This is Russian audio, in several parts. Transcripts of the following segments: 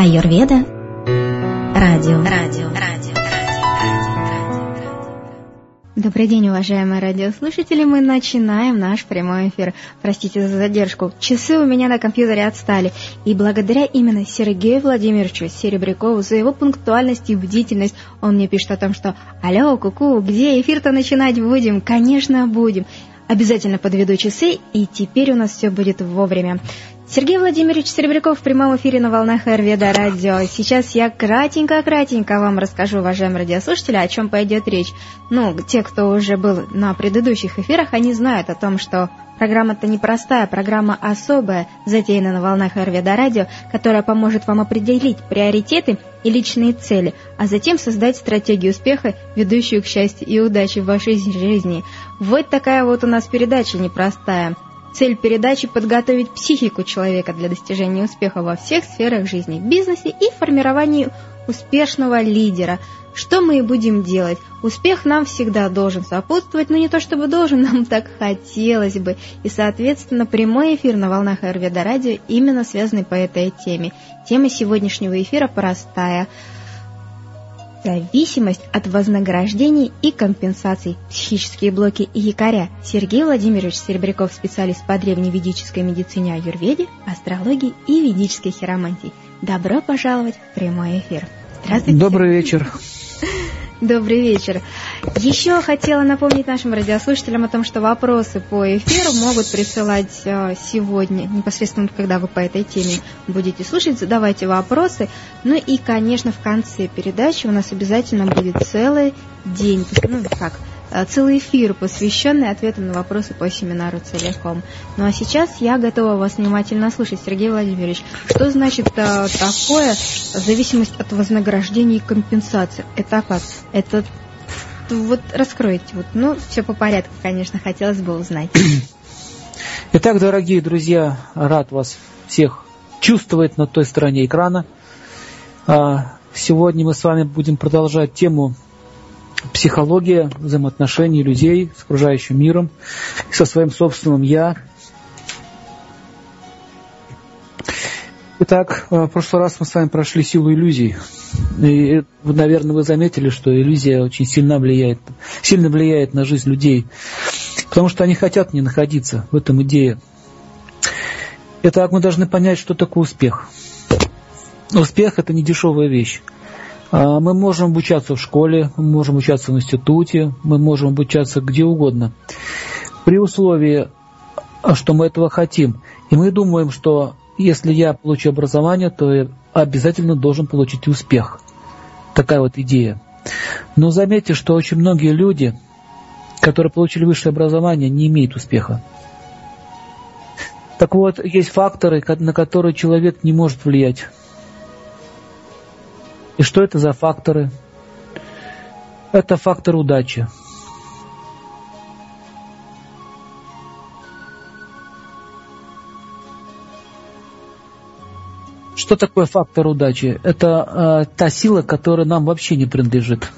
Аюрведа. Радио. Радио. Радио. Добрый день, уважаемые радиослушатели. Мы начинаем наш прямой эфир. Простите за задержку. Часы у меня на компьютере отстали. И благодаря именно Сергею Владимировичу Серебрякову за его пунктуальность и бдительность он мне пишет о том, что «Алло, куку, где эфир-то начинать будем?» «Конечно, будем». Обязательно подведу часы, и теперь у нас все будет вовремя. Сергей Владимирович Серебряков в прямом эфире на волнах Эрведа радио. Сейчас я кратенько-кратенько вам расскажу, уважаемые радиослушатели, о чем пойдет речь. Ну, те, кто уже был на предыдущих эфирах, они знают о том, что программа-то непростая, программа особая, затеяна на волнах Эрведа радио, которая поможет вам определить приоритеты и личные цели, а затем создать стратегию успеха, ведущую к счастью и удаче в вашей жизни. Вот такая вот у нас передача непростая – Цель передачи – подготовить психику человека для достижения успеха во всех сферах жизни, бизнесе и формировании успешного лидера. Что мы и будем делать? Успех нам всегда должен сопутствовать, но не то чтобы должен, нам так хотелось бы. И, соответственно, прямой эфир на волнах Айрведа Радио именно связанный по этой теме. Тема сегодняшнего эфира простая – Зависимость от вознаграждений и компенсаций. Психические блоки и якоря. Сергей Владимирович Серебряков, специалист по древневедической медицине аюрведе, астрологии и ведической хиромантии. Добро пожаловать в прямой эфир. Здравствуйте. Добрый вечер. Добрый вечер. Еще хотела напомнить нашим радиослушателям о том, что вопросы по эфиру могут присылать э, сегодня, непосредственно когда вы по этой теме будете слушать, задавайте вопросы. Ну и, конечно, в конце передачи у нас обязательно будет целый день, ну как, целый эфир, посвященный ответам на вопросы по семинару целиком. Ну а сейчас я готова вас внимательно слушать, Сергей Владимирович. Что значит а, такое зависимость от вознаграждения и компенсации? Это как? Это вот раскройте. Вот, ну, все по порядку, конечно, хотелось бы узнать. Итак, дорогие друзья, рад вас всех чувствовать на той стороне экрана. А, сегодня мы с вами будем продолжать тему психология взаимоотношений людей с окружающим миром со своим собственным «я». Итак, э, в прошлый раз мы с вами прошли силу иллюзий. И, наверное, вы заметили, что иллюзия очень сильно влияет, сильно влияет на жизнь людей, потому что они хотят не находиться, в этом идея. Итак, мы должны понять, что такое успех. Успех – это не дешевая вещь. А, мы можем обучаться в школе, мы можем обучаться в институте, мы можем обучаться где угодно. При условии, что мы этого хотим. И мы думаем, что если я получу образование, то я обязательно должен получить успех. Такая вот идея. Но заметьте, что очень многие люди, которые получили высшее образование, не имеют успеха. Так вот, есть факторы, на которые человек не может влиять. И что это за факторы? Это фактор удачи. Что такое фактор удачи? Это э, та сила, которая нам вообще не принадлежит.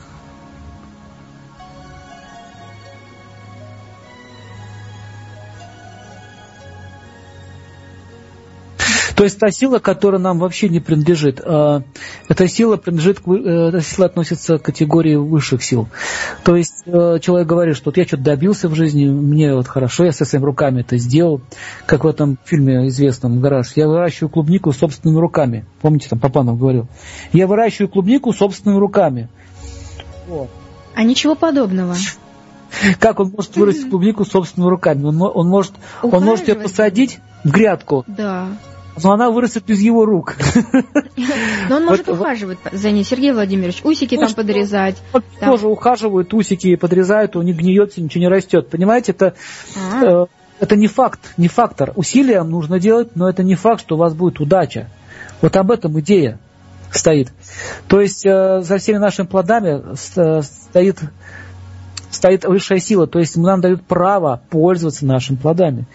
То есть та сила, которая нам вообще не принадлежит, а, эта сила принадлежит, э, эта сила относится к категории высших сил. То есть э, человек говорит, что вот я что-то добился в жизни, мне вот хорошо, я со своими руками это сделал, как в этом фильме известном «Гараж». Я выращиваю клубнику собственными руками. Помните, там Папанов говорил. Я выращиваю клубнику собственными руками. Вот. А ничего подобного. Как он может вырастить клубнику собственными руками? Он, он, может, он может ее посадить в грядку. Да но она вырастет без его рук. Но он может ухаживать за ней, Сергей Владимирович, усики там подрезать. Тоже ухаживают, усики подрезают, у них гниется, ничего не растет. Понимаете, это а. э, это не факт, не фактор. Усилия нужно делать, но это не факт, что у вас будет удача. Вот об этом идея стоит. То есть э, за всеми нашими плодами э, стоит стоит высшая сила, то есть нам дают право пользоваться нашими плодами.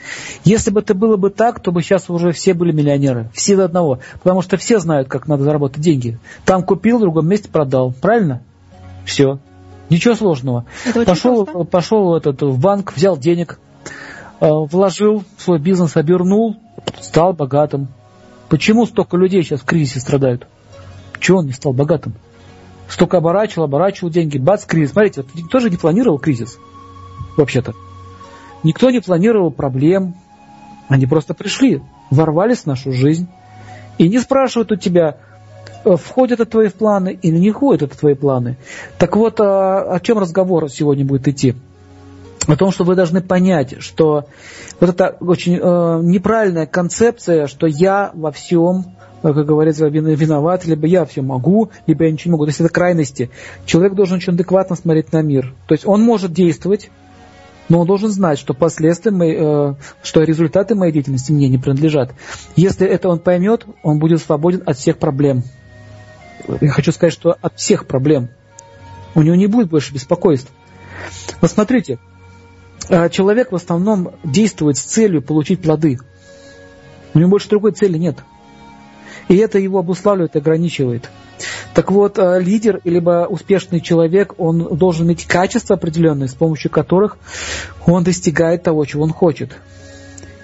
Если бы это было бы так, то бы сейчас уже все были миллионеры, все до одного, потому что все знают, как надо заработать деньги. Там купил, в другом месте продал, правильно? Все. Ничего сложного. Пошел, пошел этот, в банк, взял денег, э, вложил в свой бизнес, обернул, стал богатым. Почему столько людей сейчас в кризисе страдают? Чего он не стал богатым? Столько оборачивал, оборачивал деньги, бац, кризис. Смотрите, вот никто же не планировал кризис, вообще-то. Никто не планировал проблем. Они просто пришли, ворвались в нашу жизнь. И не спрашивают у тебя, э, входят это твои планы или не входят это твои планы. Так вот, о, о чем разговор сегодня будет идти? О том, что вы должны понять, что вот эта очень э, неправильная концепция, что я во всем, как говорится, виноват, либо я все могу, либо я ничего не могу. То есть это крайности. Человек должен очень адекватно смотреть на мир. То есть он может действовать, но он должен знать, что последствия, мои, э, что результаты моей деятельности мне не принадлежат. Если это он поймет, он будет свободен от всех проблем. Я хочу сказать, что от всех проблем. У него не будет больше беспокойств. Но смотрите, э, человек в основном действует с целью получить плоды. У него больше другой цели нет. И это его обуславливает ограничивает. Так вот, э, лидер, либо успешный человек, он должен иметь качества определенные, с помощью которых он достигает того, чего он хочет.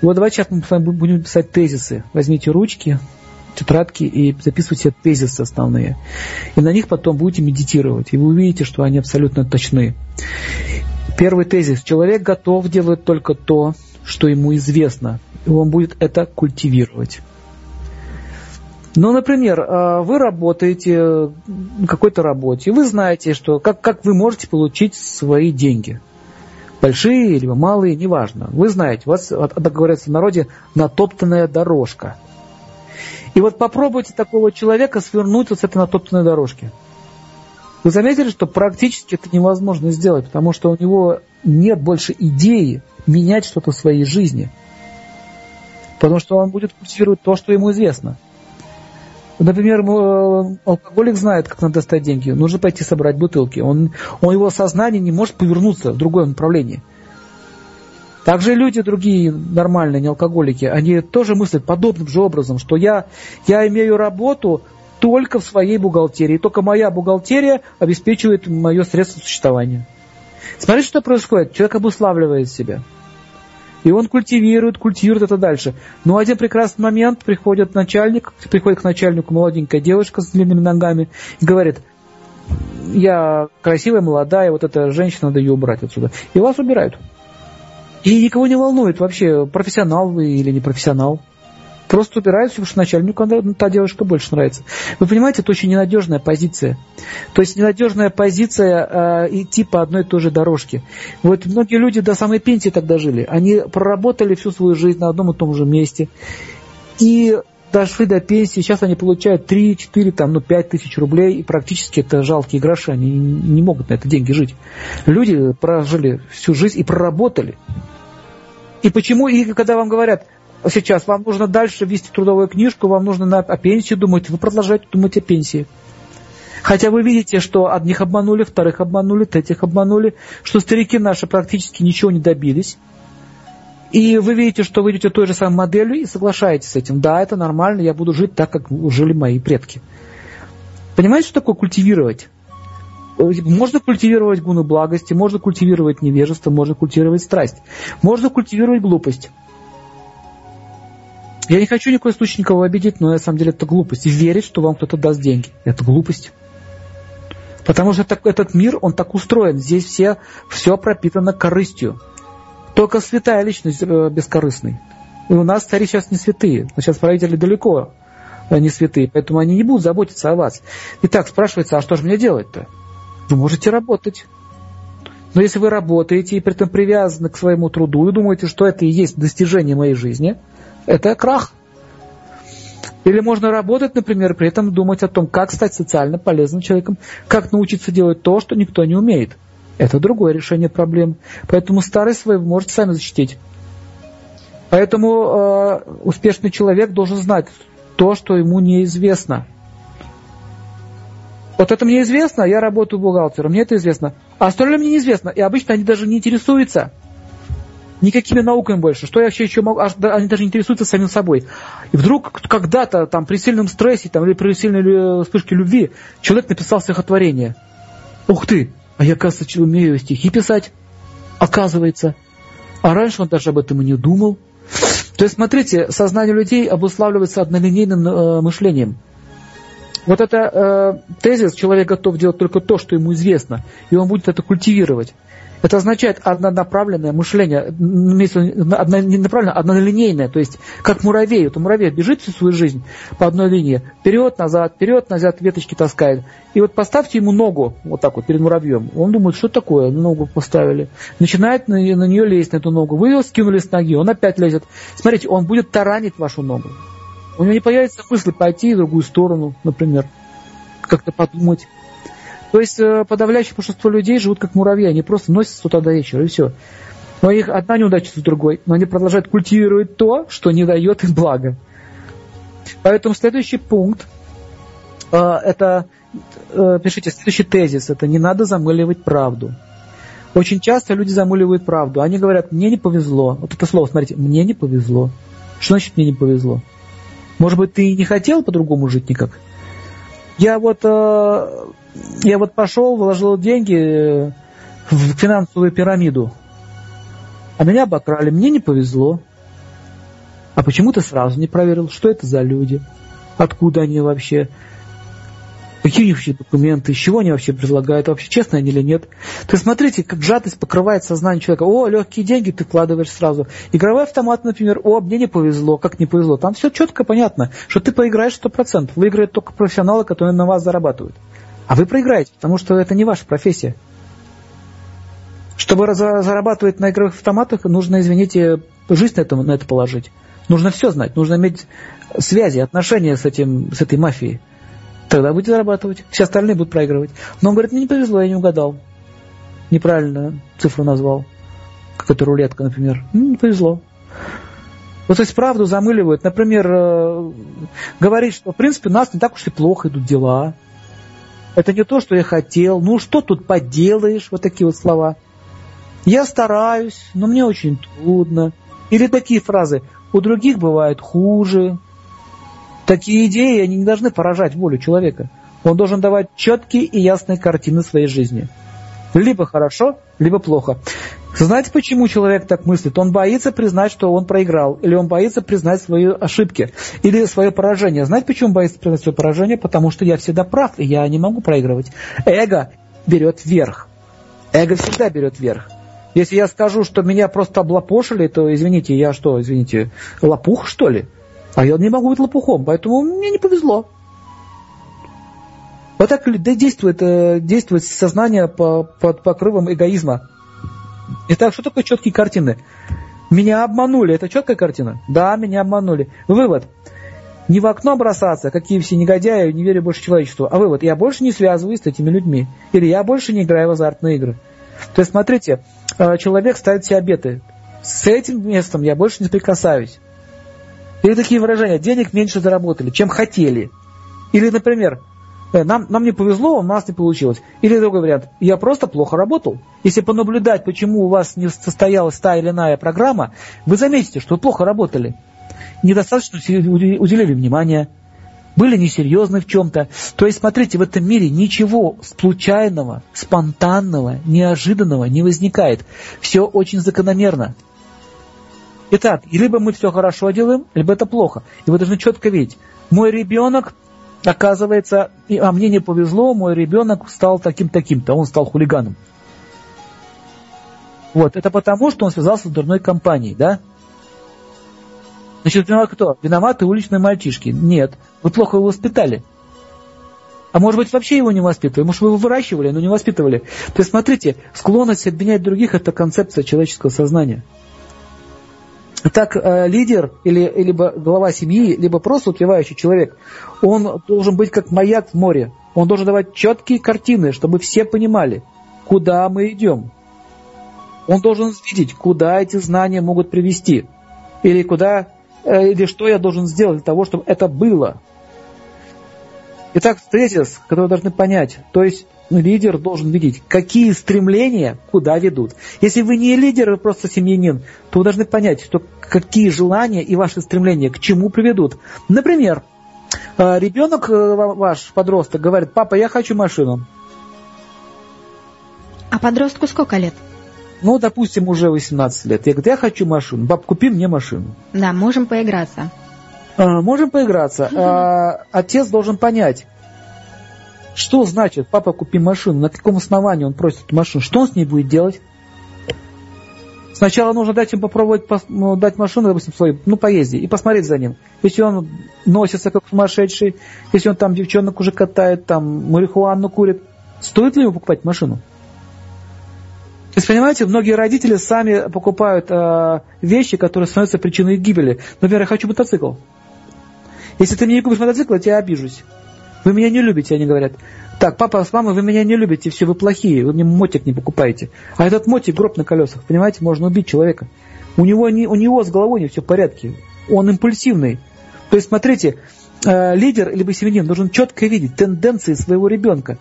И вот давайте сейчас мы с вами будем писать тезисы. Возьмите ручки, тетрадки и записывайте тезисы основные. И на них потом будете медитировать. И вы увидите, что они абсолютно точны. Первый тезис. Человек готов делать только то, что ему известно. И он будет это культивировать. Ну, например, а, вы работаете на какой-то работе, вы знаете, что как, как вы можете получить свои деньги. Большие или малые, неважно. Вы знаете, у вас, так говорится в народе, натоптанная дорожка. И вот попробуйте такого человека свернуть вот с этой натоптанной дорожки. Вы заметили, что практически это невозможно сделать, потому что у него нет больше идеи менять что-то в своей жизни. Потому что он будет культивировать то, что ему известно. Например, э, алкоголик знает, как надо достать деньги. Нужно пойти собрать бутылки. Он, он его сознание не может повернуться в другое направление. Также люди другие, нормальные, не алкоголики, они тоже мыслят подобным же образом, что я, я имею работу только в своей бухгалтерии. Только моя бухгалтерия обеспечивает мое средство существования. Смотрите, что происходит. Человек обуславливает себя. И он культивирует, культивирует это дальше. Но один прекрасный момент приходит начальник, приходит к начальнику молоденькая девушка с длинными ногами и говорит, я красивая, молодая, вот эта женщина, надо ее убрать отсюда. И вас убирают. И никого не волнует вообще, профессионал вы или не профессионал. Просто убираются, потому что начальнику та девушка больше нравится. Вы понимаете, это очень ненадежная позиция. То есть ненадежная позиция э, идти по одной и той же дорожке. Вот многие люди до самой пенсии тогда жили. Они проработали всю свою жизнь на одном и том же месте. И дошли до пенсии, сейчас они получают 3, 4, там, ну, 5 тысяч рублей, и практически это жалкие гроши, они не могут на это деньги жить. Люди прожили всю жизнь и проработали. И почему, и когда вам говорят, сейчас вам нужно дальше вести трудовую книжку, вам нужно на, о пенсии думать, вы продолжаете думать о пенсии. Хотя вы видите, что одних обманули, вторых обманули, третьих обманули, что старики наши практически ничего не добились. И вы видите, что вы идете той же самой моделью и соглашаетесь с этим. Да, это нормально, я буду жить так, как жили мои предки. Понимаете, что такое культивировать? Можно культивировать гуны благости, можно культивировать невежество, можно культивировать страсть, можно культивировать глупость. Я не хочу ни в коем случае никого обидеть, но на самом деле это глупость. И верить, что вам кто-то даст деньги. Это глупость. Потому что так, этот мир, он так устроен. Здесь все, все пропитано корыстью. Только святая личность э, бескорыстный. И у нас цари сейчас не святые. Но сейчас правители далеко э, не святые. Поэтому они не будут заботиться о вас. Итак, спрашивается, а что же мне делать-то? Вы можете работать. Но если вы работаете и при этом привязаны к своему труду и думаете, что это и есть достижение моей жизни – это крах. Или можно работать, например, при этом думать о том, как стать социально полезным человеком, как научиться делать то, что никто не умеет. Это другое решение проблем. Поэтому старый свой вы можете сами защитить. Поэтому э, успешный человек должен знать то, что ему неизвестно. Вот это мне известно, я работаю бухгалтером, мне это известно. А остальное мне неизвестно. И обычно они даже не интересуются никакими науками больше. Что я вообще еще могу? Аж, да, они даже интересуются самим собой. И вдруг когда-то там при сильном стрессе там, или при сильной вспышке любви человек написал стихотворение. Ух ты! А я, оказывается, умею стихи писать. Оказывается. А раньше он даже об этом и не думал. То есть, смотрите, сознание людей обуславливается однолинейным э, мышлением. Вот это э, тезис, человек готов делать только то, что ему известно, и он будет это культивировать. Это означает однонаправленное мышление, однонаправленное, однолинейное, то есть как муравей. Вот муравей бежит всю свою жизнь по одной линии, вперед, назад, вперед, назад, веточки таскает. И вот поставьте ему ногу вот так вот перед муравьем. Он думает, что такое, ногу поставили. Начинает на, на нее лезть, на эту ногу. Вы ее скинули с ноги, он опять лезет. Смотрите, он будет таранить вашу ногу. У него не появится мысли пойти в другую сторону, например, как-то подумать. То есть э, подавляющее большинство людей живут как муравьи, они просто носятся с утра до вечера, и все. Но их одна неудача с другой, но они продолжают культивировать то, что не дает им блага. Поэтому следующий пункт, э, это, э, пишите, следующий тезис, это не надо замыливать правду. Очень часто люди замыливают правду. Они говорят, мне не повезло. Вот это слово, смотрите, мне не повезло. Что значит мне не повезло? Может быть, ты не хотел по-другому жить никак? Я вот я вот пошел, вложил деньги в финансовую пирамиду, а меня обокрали, мне не повезло. А почему ты сразу не проверил, что это за люди, откуда они вообще, какие у них вообще документы, из чего они вообще предлагают, вообще честно они или нет. То есть смотрите, как жадность покрывает сознание человека. О, легкие деньги ты вкладываешь сразу. Игровой автомат, например, о, мне не повезло, как не повезло. Там все четко понятно, что ты проиграешь 100%. Выиграют только профессионалы, которые на вас зарабатывают. А вы проиграете, потому что это не ваша профессия. Чтобы зарабатывать на игровых автоматах, нужно, извините, жизнь на это, на это положить. Нужно все знать, нужно иметь связи, отношения с, этим, с этой мафией. Тогда будете зарабатывать, все остальные будут проигрывать. Но он говорит, мне не повезло, я не угадал. Неправильно цифру назвал. Как это рулетка, например. Ну, не повезло. Вот, то есть правду замыливают. Например, э, говорит, что в принципе у нас не так уж и плохо идут дела. Это не то, что я хотел. Ну, что тут поделаешь? Вот такие вот слова. Я стараюсь, но мне очень трудно. Или такие фразы. У других бывает хуже. Такие идеи, они не должны поражать волю человека. Он должен давать четкие и ясные картины своей жизни. Либо хорошо, либо плохо. Знаете, почему человек так мыслит? Он боится признать, что он проиграл, или он боится признать свои ошибки, или свое поражение. Знаете, почему он боится признать свое поражение? Потому что я всегда прав, и я не могу проигрывать. Эго берет верх. Эго всегда берет верх. Если я скажу, что меня просто облапошили, то, извините, я что, извините, лопух, что ли? А я не могу быть лопухом, поэтому мне не повезло. Вот так действует, э, действует сознание под покрывом эгоизма. Итак, что такое четкие картины? Меня обманули. Это четкая картина? Да, меня обманули. Вывод. Не в окно бросаться, какие все негодяи, не верю больше человечеству. А вывод. Я больше не связываюсь с этими людьми. Или я больше не играю в азартные игры. То есть, смотрите, э, человек ставит себе обеты. С этим местом я больше не прикасаюсь. Или такие выражения. Денег меньше заработали, чем хотели. Или, например, нам, нам не повезло, у нас не получилось. Или другой вариант, я просто плохо работал. Если понаблюдать, почему у вас не состоялась та или иная программа, вы заметите, что вы плохо работали. Недостаточно уделили внимания, были несерьезны в чем-то. То есть, смотрите, в этом мире ничего случайного, спонтанного, неожиданного не возникает. Все очень закономерно. Итак, либо мы все хорошо делаем, либо это плохо. И вы должны четко видеть. Мой ребенок оказывается, а мне не повезло, мой ребенок стал таким-таким-то, он стал хулиганом. Вот, это потому, что он связался с дурной компанией, да? Значит, виноват кто? Виноваты уличные мальчишки. Нет, вы плохо его воспитали. А может быть, вообще его не воспитывали? Может, вы его выращивали, но не воспитывали? То есть, смотрите, склонность обвинять других – это концепция человеческого сознания. Так э, лидер или либо глава семьи, либо просто успевающий человек, он должен быть как маяк в море. Он должен давать четкие картины, чтобы все понимали, куда мы идем. Он должен видеть, куда эти знания могут привести. Или куда, э, или что я должен сделать для того, чтобы это было. Итак, тезис, который вы должны понять. То есть лидер должен видеть, какие стремления куда ведут. Если вы не лидер, вы просто семьянин, то вы должны понять, что какие желания и ваши стремления к чему приведут. Например, э, ребенок э, ваш, подросток, говорит, папа, я хочу машину. А подростку сколько лет? ну, допустим, уже 18 лет. Я говорю, я хочу машину. Баб, купи мне машину. Да, можем поиграться. А, можем поиграться. А, отец должен понять, что значит, папа, купи машину, на каком основании он просит машину, что он с ней будет делать? Сначала нужно дать им попробовать ну, дать машину, допустим, свою, ну, поезди, и посмотреть за ним. Если он носится как сумасшедший, если он там девчонок уже катает, там марихуану курит, стоит ли ему покупать машину? То есть, понимаете, многие родители сами покупают э, вещи, которые становятся причиной их гибели. Например, я хочу мотоцикл. Если ты мне не купишь мотоцикл, я тебя обижусь. Вы меня не любите, они говорят. Так, папа с мамой, вы меня не любите, все, вы плохие, вы мне мотик не покупаете. А этот мотик гроб на колесах, понимаете, можно убить человека. У него, не, у него с головой не все в порядке. Он импульсивный. То есть, смотрите, э, лидер либо семьянин должен четко видеть тенденции своего ребенка.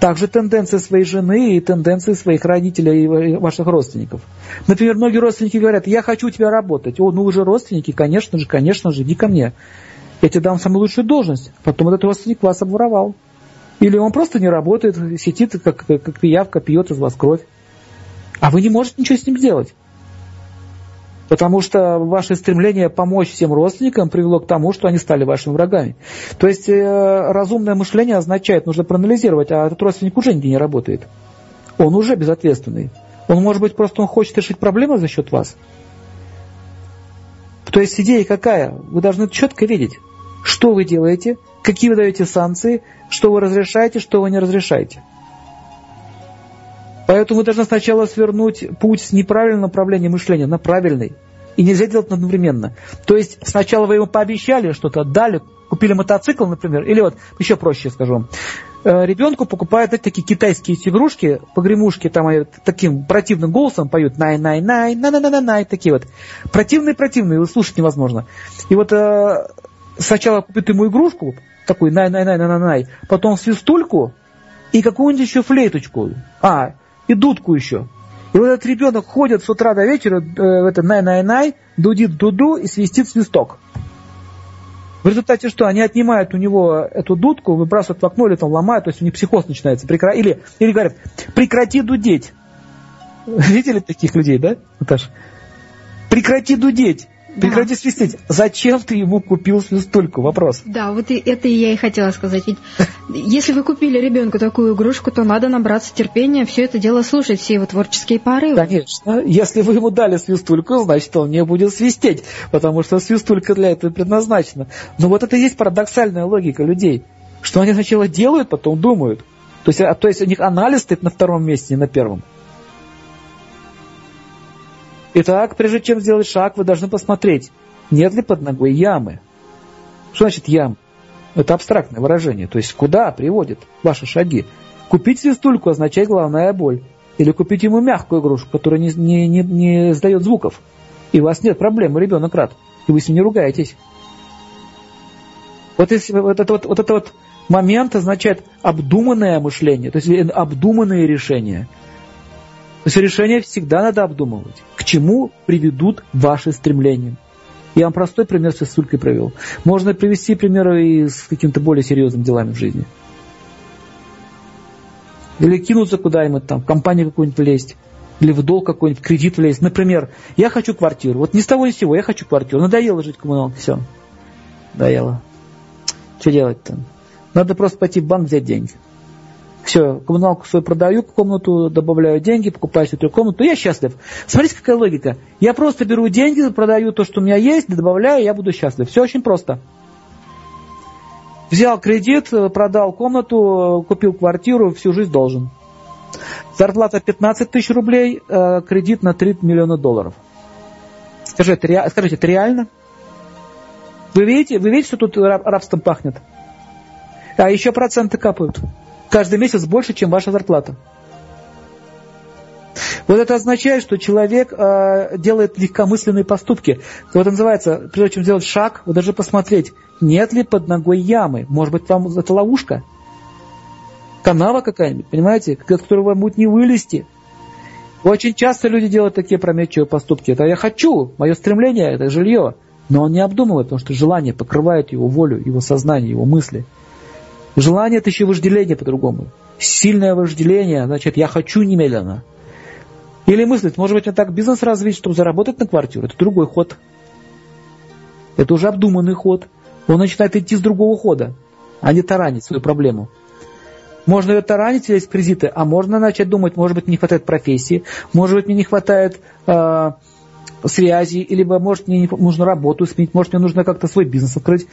Также тенденции своей жены и тенденции своих родителей и ваших родственников. Например, многие родственники говорят, я хочу у тебя работать. О, ну вы же родственники, конечно же, конечно же, иди ко мне я тебе дам самую лучшую должность. Потом этот родственник вас обворовал. Или он просто не работает, сидит, как, как пиявка, пьет из вас кровь. А вы не можете ничего с ним сделать. Потому что ваше стремление помочь всем родственникам привело к тому, что они стали вашими врагами. То есть э, разумное мышление означает, нужно проанализировать, а этот родственник уже нигде не работает. Он уже безответственный. Он, может быть, просто он хочет решить проблемы за счет вас. То есть идея какая? Вы должны четко видеть, что вы делаете, какие вы даете санкции, что вы разрешаете, что вы не разрешаете. Поэтому вы должны сначала свернуть путь с неправильного направления мышления на правильный. И нельзя делать одновременно. То есть сначала вы ему пообещали что-то, дали, купили мотоцикл, например, или вот еще проще скажу вам. Э, ребенку покупают эти такие китайские игрушки, погремушки, там таким противным голосом поют най-най-най, на-на-на-на-най, такие вот. Противные-противные, слушать невозможно. И вот э, сначала купит ему игрушку, такой най-най-най-най-най, потом свистульку и какую-нибудь еще флейточку. А, и дудку еще. И вот этот ребенок ходит с утра до вечера, э, это най-най-най, дудит дуду и свистит свисток. В результате что? Они отнимают у него эту дудку, выбрасывают в окно или там ломают, то есть у них психоз начинается. Прекра... Или, или говорят, прекрати дудеть. Видели таких людей, да, Наташа? Прекрати дудеть. Прекрати да. свистеть. Зачем ты ему купил свистульку? Вопрос. Да, вот и это я и хотела сказать. Ведь если вы купили ребенку такую игрушку, то надо набраться терпения, все это дело слушать, все его творческие порывы. Конечно. Если вы ему дали свистульку, значит, он не будет свистеть, потому что свистулька для этого предназначена. Но вот это и есть парадоксальная логика людей, что они сначала делают, потом думают. То есть, а, то есть у них анализ стоит на втором месте, не на первом. Итак, прежде чем сделать шаг, вы должны посмотреть, нет ли под ногой ямы. Что значит ям? Это абстрактное выражение. То есть куда приводят ваши шаги? Купить свистульку означает главная боль. Или купить ему мягкую игрушку, которая не, не, не, не издает звуков. И у вас нет проблем, ребенок рад. И вы с ним не ругаетесь. Вот, если, вот, это, вот, вот это вот момент означает обдуманное мышление, то есть обдуманные решения. То есть решения всегда надо обдумывать. К чему приведут ваши стремления? Я вам простой пример с ссылкой провел. Можно привести примеры и с какими-то более серьезными делами в жизни. Или кинуться куда-нибудь там, в компанию какую-нибудь влезть. Или в долг какой-нибудь, в кредит влезть. Например, я хочу квартиру. Вот ни с того ни с сего, я хочу квартиру. Надоело жить в коммуналке, все. Надоело. Что делать-то? Надо просто пойти в банк взять деньги. Все, коммуналку свою продаю, комнату добавляю деньги, покупаю себе комнату, я счастлив. Смотрите, какая логика. Я просто беру деньги, продаю то, что у меня есть, добавляю, я буду счастлив. Все очень просто. Взял кредит, продал комнату, купил квартиру, всю жизнь должен. Зарплата 15 тысяч рублей, э, кредит на 3 миллиона долларов. Скажи, скажите, это реально? Вы видите, вы видите, что тут рабством пахнет? А еще проценты капают каждый месяц больше, чем ваша зарплата. Вот это означает, что человек э, делает легкомысленные поступки. Вот это называется, прежде чем сделать шаг, вы должны посмотреть, нет ли под ногой ямы. Может быть, там это ловушка? Канава какая-нибудь, понимаете, из которой вам будет не вылезти. Очень часто люди делают такие прометчивые поступки. Это я хочу, мое стремление, это жилье. Но он не обдумывает, потому что желание покрывает его волю, его сознание, его мысли. Желание – это еще вожделение по-другому. Сильное вожделение, значит, я хочу немедленно. Или мыслить, может быть, мне так бизнес развить, чтобы заработать на квартиру. Это другой ход. Это уже обдуманный ход. Он начинает идти с другого хода, а не таранить свою проблему. Можно ее таранить, в кредиты, а можно начать думать, может быть, не хватает профессии, может быть, мне не хватает э, связи, либо, может, мне нужно работу сменить, может, мне нужно как-то свой бизнес открыть.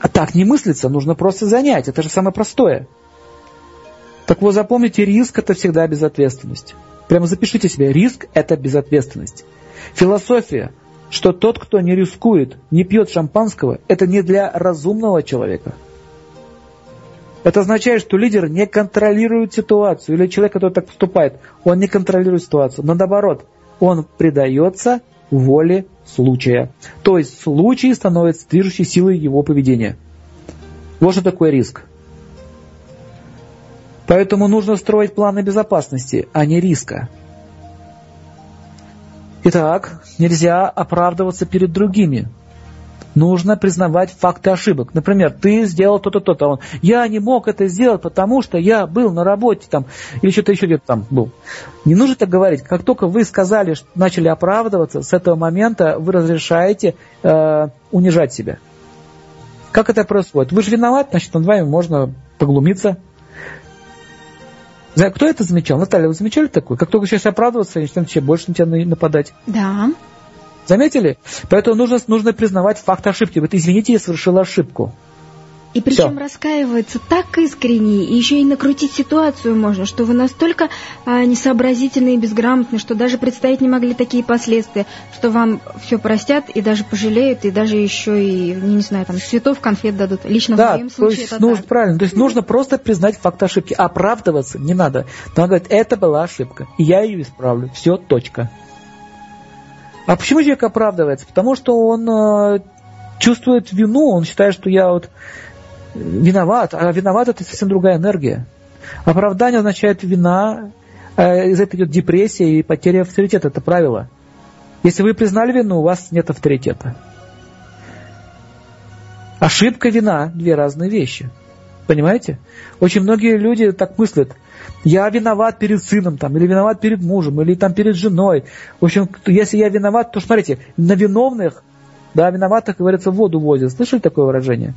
А так не мыслится, нужно просто занять. Это же самое простое. Так вот, запомните, риск – это всегда безответственность. Прямо запишите себе, риск – это безответственность. Философия, что тот, кто не рискует, не пьет шампанского, это не для разумного человека. Это означает, что лидер не контролирует ситуацию, или человек, который так поступает, он не контролирует ситуацию, но наоборот, он предается воле случая. То есть случай становится движущей силой его поведения. Вот что такое риск. Поэтому нужно строить планы безопасности, а не риска. Итак, нельзя оправдываться перед другими. Нужно признавать факты ошибок. Например, ты сделал то-то, то-то. Он, я не мог это сделать, потому что я был на работе там, или что-то еще где-то там был. Не нужно так говорить. Как только вы сказали, что начали оправдываться, с этого момента вы разрешаете э, унижать себя. Как это происходит? Вы же виноват, значит, над вами можно поглумиться, кто это замечал? Наталья, вы замечали такое? Как только сейчас оправдываться, начинают тебе больше на тебя нападать. Да. Заметили? Поэтому нужно, нужно признавать факт ошибки. Вот извините, я совершил ошибку. И причем Все. раскаивается так искренне, и еще и накрутить ситуацию можно, что вы настолько а, несообразительны и безграмотны, что даже представить не могли такие последствия, что вам все простят и даже пожалеют, и даже еще и, не знаю, там, цветов, конфет дадут. Лично да, в моем случае то есть это нужно, так. Правильно, то есть нужно просто признать факт ошибки. Оправдываться не надо. Надо говорить, это была ошибка, и я ее исправлю. Все, точка. А почему человек оправдывается? Потому что он э, чувствует вину, он считает, что я вот виноват, а виноват это совсем другая энергия. Оправдание означает вина, э, из этого идет депрессия и потеря авторитета, это правило. Если вы признали вину, у вас нет авторитета. Ошибка, вина – две разные вещи. Понимаете? Очень многие люди так мыслят. Я виноват перед сыном, там, или виноват перед мужем, или там перед женой. В общем, если я виноват, то смотрите, на виновных, да, виноватых, говорится, воду возят. Слышали такое выражение?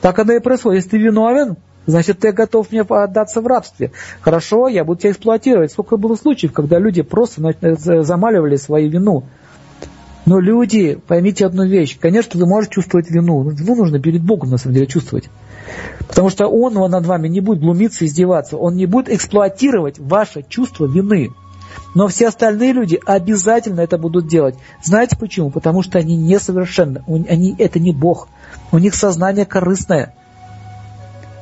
Так оно и происходит. Если ты виновен, значит, ты готов мне отдаться в рабстве. Хорошо, я буду тебя эксплуатировать. Сколько было случаев, когда люди просто замаливали свою вину. Но люди, поймите одну вещь. Конечно, вы можете чувствовать вину. Но вину нужно перед Богом, на самом деле, чувствовать. Потому что Он, над вами не будет глумиться, издеваться. Он не будет эксплуатировать ваше чувство вины. Но все остальные люди обязательно это будут делать. Знаете почему? Потому что они несовершенны. Они, это не Бог. У них сознание корыстное.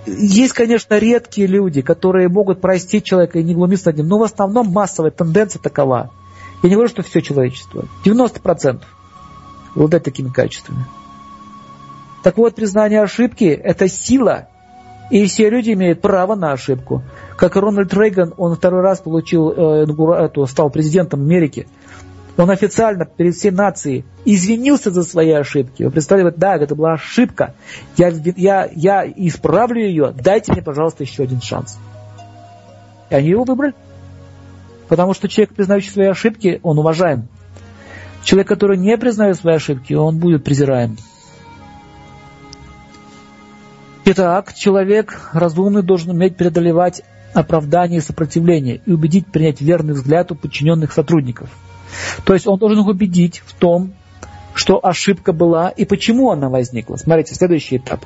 Есть, конечно, редкие люди, которые могут простить человека и не глумиться над ним, но в основном массовая тенденция такова. Я не говорю, что все человечество. 90% обладает такими качествами. Так вот, признание ошибки – это сила, и все люди имеют право на ошибку. Как Рональд Рейган, он второй раз получил, э, эту, стал президентом Америки – он официально перед всей нацией извинился за свои ошибки. Вы представляете, да, это была ошибка. Я, я, я исправлю ее, дайте мне, пожалуйста, еще один шанс. И они его выбрали. Потому что человек, признающий свои ошибки, он уважаем. Человек, который не признает свои ошибки, он будет презираем. Итак, человек разумный должен уметь преодолевать оправдание и сопротивление и убедить принять верный взгляд у подчиненных сотрудников – то есть он должен их убедить в том, что ошибка была и почему она возникла. Смотрите, следующий этап.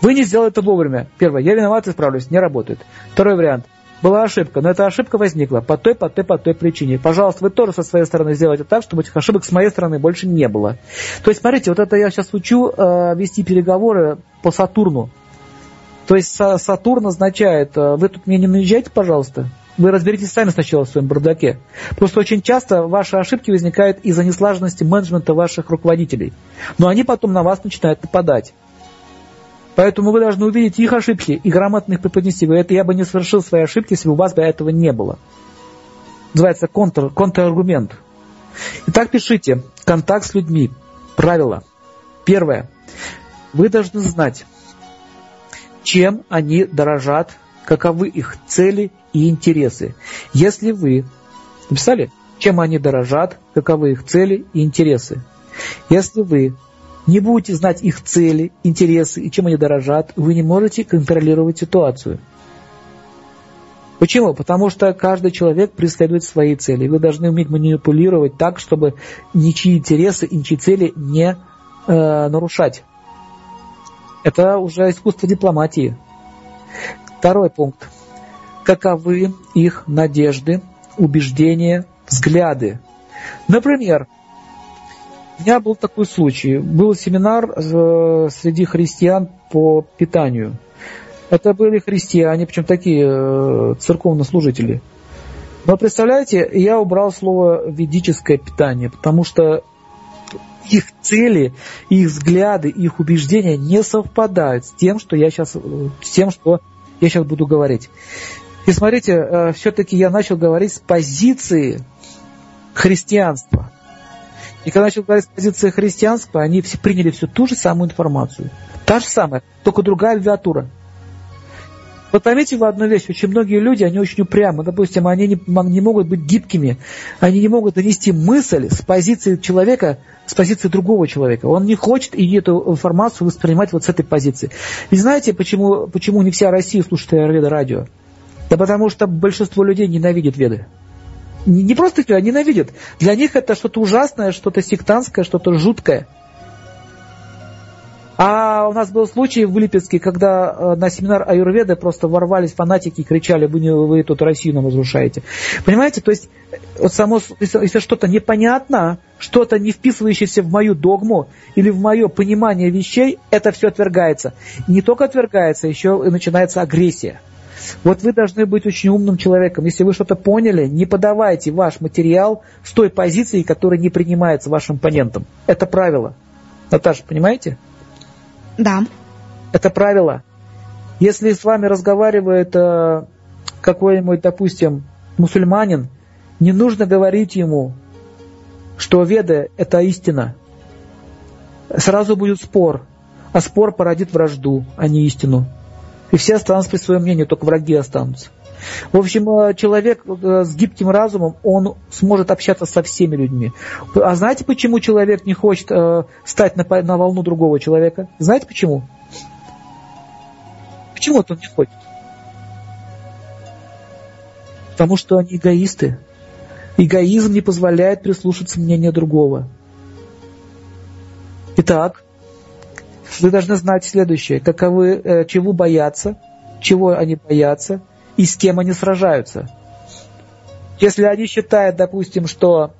Вы не сделали это вовремя. Первое, я виноват, исправлюсь, не работает. Второй вариант. Была ошибка, но эта ошибка возникла по той, по той, по той причине. Пожалуйста, вы тоже со своей стороны сделайте так, чтобы этих ошибок с моей стороны больше не было. То есть, смотрите, вот это я сейчас учу э, вести переговоры по Сатурну. То есть Сатурн означает, э, вы тут мне не наезжайте, пожалуйста, вы разберитесь сами сначала в своем бардаке. Просто очень часто ваши ошибки возникают из-за неслаженности менеджмента ваших руководителей. Но они потом на вас начинают нападать. Поэтому вы должны увидеть их ошибки и грамотно их преподнести. Вы это я бы не совершил свои ошибки, если бы у вас бы этого не было. Называется контр, контраргумент. Итак, пишите. Контакт с людьми. Правило. Первое. Вы должны знать, чем они дорожат каковы их цели и интересы. Если вы Написали? Чем они дорожат, каковы их цели и интересы. Если вы не будете знать их цели, интересы и чем они дорожат, вы не можете контролировать ситуацию. Почему? Потому что каждый человек преследует свои цели. Вы должны уметь манипулировать так, чтобы ничьи интересы и ничьи цели не э, нарушать. Это уже искусство дипломатии. Второй пункт. Каковы их надежды, убеждения, взгляды? Например, у меня был такой случай. Был семинар э, среди христиан по питанию – это были христиане, причем такие э, церковнослужители. Но представляете, я убрал слово ведическое питание, потому что их цели, их взгляды, их убеждения не совпадают с тем, что я сейчас, с тем, что я сейчас буду говорить. И смотрите, э, все-таки я начал говорить с позиции христианства. И когда начал говорить с позиции христианства, они все приняли всю ту же самую информацию. Та же самая, только другая аббиатура. Вот поймите вы одну вещь, очень многие люди, они очень упрямы, допустим, они не, не могут быть гибкими, они не могут донести мысль с позиции человека, с позиции другого человека. Он не хочет и эту информацию воспринимать вот с этой позиции. И знаете, почему, почему не вся Россия слушает Аюрведа радио? Да потому что большинство людей ненавидит веды. Не, не просто а ненавидят. Для них это что-то ужасное, что-то сектантское, что-то жуткое – а у нас был случай в Липецке, когда э, на семинар Аюрведы просто ворвались фанатики и кричали, вы, не, вы тут Россию нам разрушаете. Понимаете, то есть вот само, если, если что-то непонятно, что-то не вписывающееся в мою догму или в мое понимание вещей, это все отвергается. Не только отвергается, еще и начинается агрессия. Вот вы должны быть очень умным человеком. Если вы что-то поняли, не подавайте ваш материал с той позиции, которая не принимается вашим оппонентом. Это правило. Наташа, понимаете? Да. Это правило. Если с вами разговаривает э, какой-нибудь, допустим, мусульманин, не нужно говорить ему, что веды – это истина. Сразу будет спор, а спор породит вражду, а не истину. И все останутся при своем мнении, только враги останутся. В общем, э, человек э, с гибким разумом, он сможет общаться со всеми людьми. А знаете, почему человек не хочет э, стать на, на волну другого человека? Знаете почему? Почему он не хочет? Потому что они эгоисты. Эгоизм не позволяет прислушаться мнению другого. Итак, вы должны знать следующее. Каковы, чего боятся, чего они боятся, и с кем они сражаются. Если они считают, допустим, что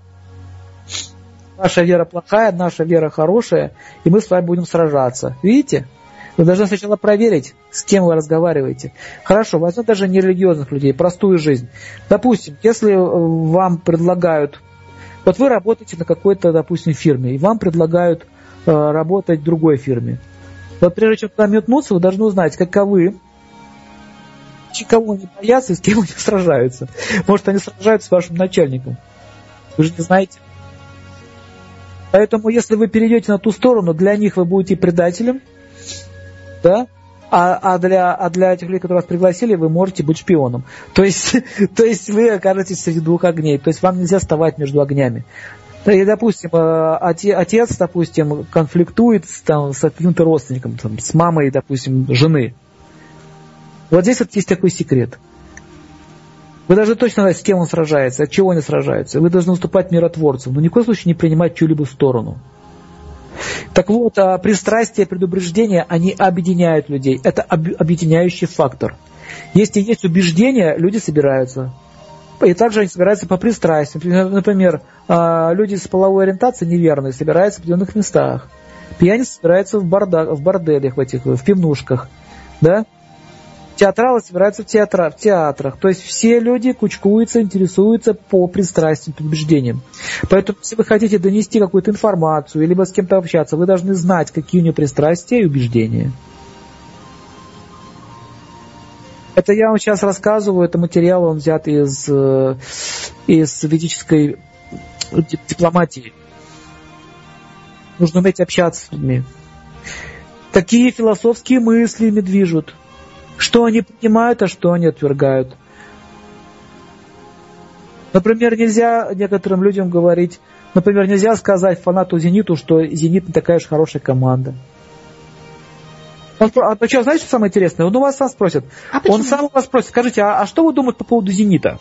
наша вера плохая, наша вера хорошая, и мы с вами будем сражаться. Видите? Вы должны сначала проверить, с кем вы разговариваете. Хорошо, возьмем даже нерелигиозных людей, простую жизнь. Допустим, если вам предлагают, вот вы работаете на какой-то, допустим, фирме, и вам предлагают э, работать в другой фирме. Вот прежде чем туда метнуться, вы должны узнать, каковы кого они боятся и с кем они сражаются. Может, они сражаются с вашим начальником. Вы же не знаете. Поэтому, если вы перейдете на ту сторону, для них вы будете предателем, да, а, а, для, а для этих людей, которые вас пригласили, вы можете быть шпионом. То есть, то есть вы окажетесь среди двух огней. То есть вам нельзя вставать между огнями. И, допустим, э, отец, допустим, конфликтует с, там, с каким-то родственником, там, с мамой, допустим, жены. Вот здесь вот есть такой секрет. Вы должны точно знать, с кем он сражается, от чего они сражаются. Вы должны уступать миротворцам, но ни в коем случае не принимать чью-либо сторону. Так вот, а пристрастие, предубеждение, они объединяют людей. Это объединяющий фактор. Если есть убеждения, люди собираются. И также они собираются по пристрастию. Например, а, люди с половой ориентацией неверные собираются в определенных местах. Пьяницы собираются в, бордах, в борделях, в этих, в пивнушках. Да? театралы собираются в, театра, в театрах. То есть все люди кучкуются, интересуются по пристрастиям, по убеждениям. Поэтому, если вы хотите донести какую-то информацию, либо с кем-то общаться, вы должны знать, какие у него пристрастия и убеждения. Это я вам сейчас рассказываю, это материал, он взят из, э, из ведической дипломатии. Нужно уметь общаться с людьми. Какие философские мысли ими движут? Что они принимают, а что они отвергают. Например, нельзя некоторым людям говорить, например, нельзя сказать фанату «Зениту», что «Зенит» не такая уж хорошая команда. Он, а причем, знаете, что самое интересное? Он у вас сам спросит. А он сам у вас спросит, скажите, а, а что вы думаете по поводу «Зенита»?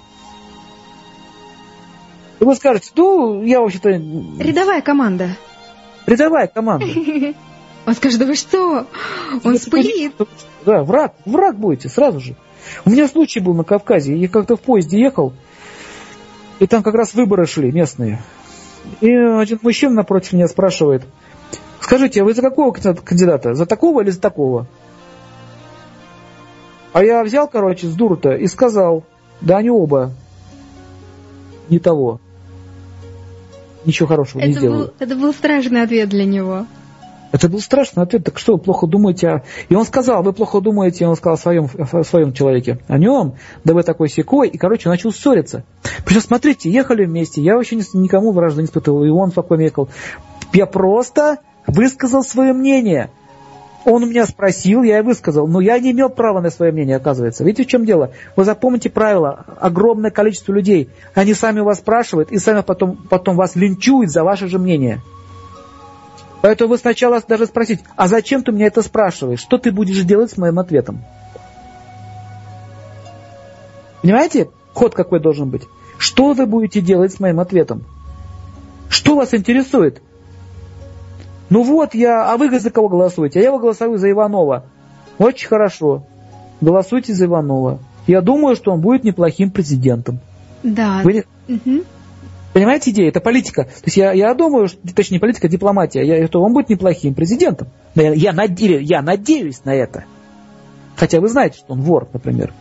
И вы скажете, ну, я вообще-то... Рядовая команда. Рядовая команда. Он скажет, да вы что? Он спылит. Да, враг, враг будете сразу же. У меня случай был на Кавказе. Я как-то в поезде ехал, и там как раз выборы шли местные. И один мужчина напротив меня спрашивает, скажите, а вы за какого кандидата? За такого или за такого? А я взял, короче, с дуру-то и сказал, да они оба не того. Ничего хорошего это не сделали. Был, это был страшный ответ для него. Это был страшный ответ. Так что вы плохо думаете о... И он сказал, вы плохо думаете, он сказал о своем, о своем человеке. О нем, да вы такой секой. И, короче, начал ссориться. Причем, смотрите, ехали вместе. Я вообще никому вражды не испытывал. И он спокойно ехал. Я просто высказал свое мнение. Он у меня спросил, я и высказал. Но я не имел права на свое мнение, оказывается. Видите, в чем дело? Вы запомните правило. Огромное количество людей. Они сами вас спрашивают и сами потом, потом вас линчуют за ваше же мнение. Поэтому вы сначала даже спросить, а зачем ты меня это спрашиваешь? Что ты будешь делать с моим ответом? Понимаете, ход какой должен быть? Что вы будете делать с моим ответом? Что вас интересует? Ну вот я, а вы за кого голосуете? А я голосую за Иванова. Очень хорошо. Голосуйте за Иванова. Я думаю, что он будет неплохим президентом. Да. Вы... Угу. Понимаете идею? Это политика. То есть я, я думаю, что, точнее не политика, а дипломатия. Я, что он будет неплохим президентом. Я, я, наде, я надеюсь на это. Хотя вы знаете, что он вор, например.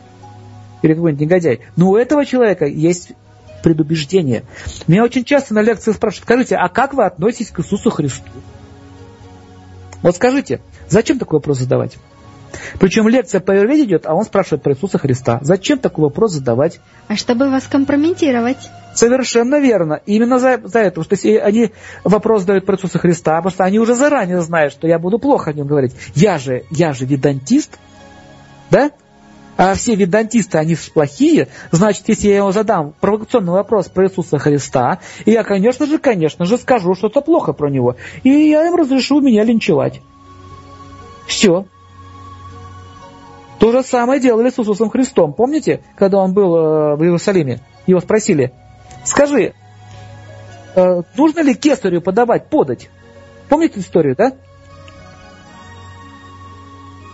Или какой-нибудь негодяй. Но у этого человека есть предубеждение. Меня очень часто на лекциях спрашивают, скажите, а как вы относитесь к Иисусу Христу? Вот скажите, зачем такой вопрос задавать? Причем лекция по Юрведе идет, а он спрашивает про Иисуса Христа. Зачем такой вопрос задавать? А чтобы вас компрометировать. Совершенно верно. Именно за, за это. Потому что если они вопрос задают про Иисуса Христа, потому что они уже заранее знают, что я буду плохо о нем говорить. Я же, я же ведантист, да? А все ведантисты, они плохие, значит, если я ему задам провокационный вопрос про Иисуса Христа, я, конечно же, конечно же, скажу что-то плохо про него, и я им разрешу меня линчевать. Все. То же самое делали с Иисусом Христом. Помните, когда он был э, в Иерусалиме? Его спросили, скажи, э, нужно ли кесарю подавать, подать? Помните историю, да?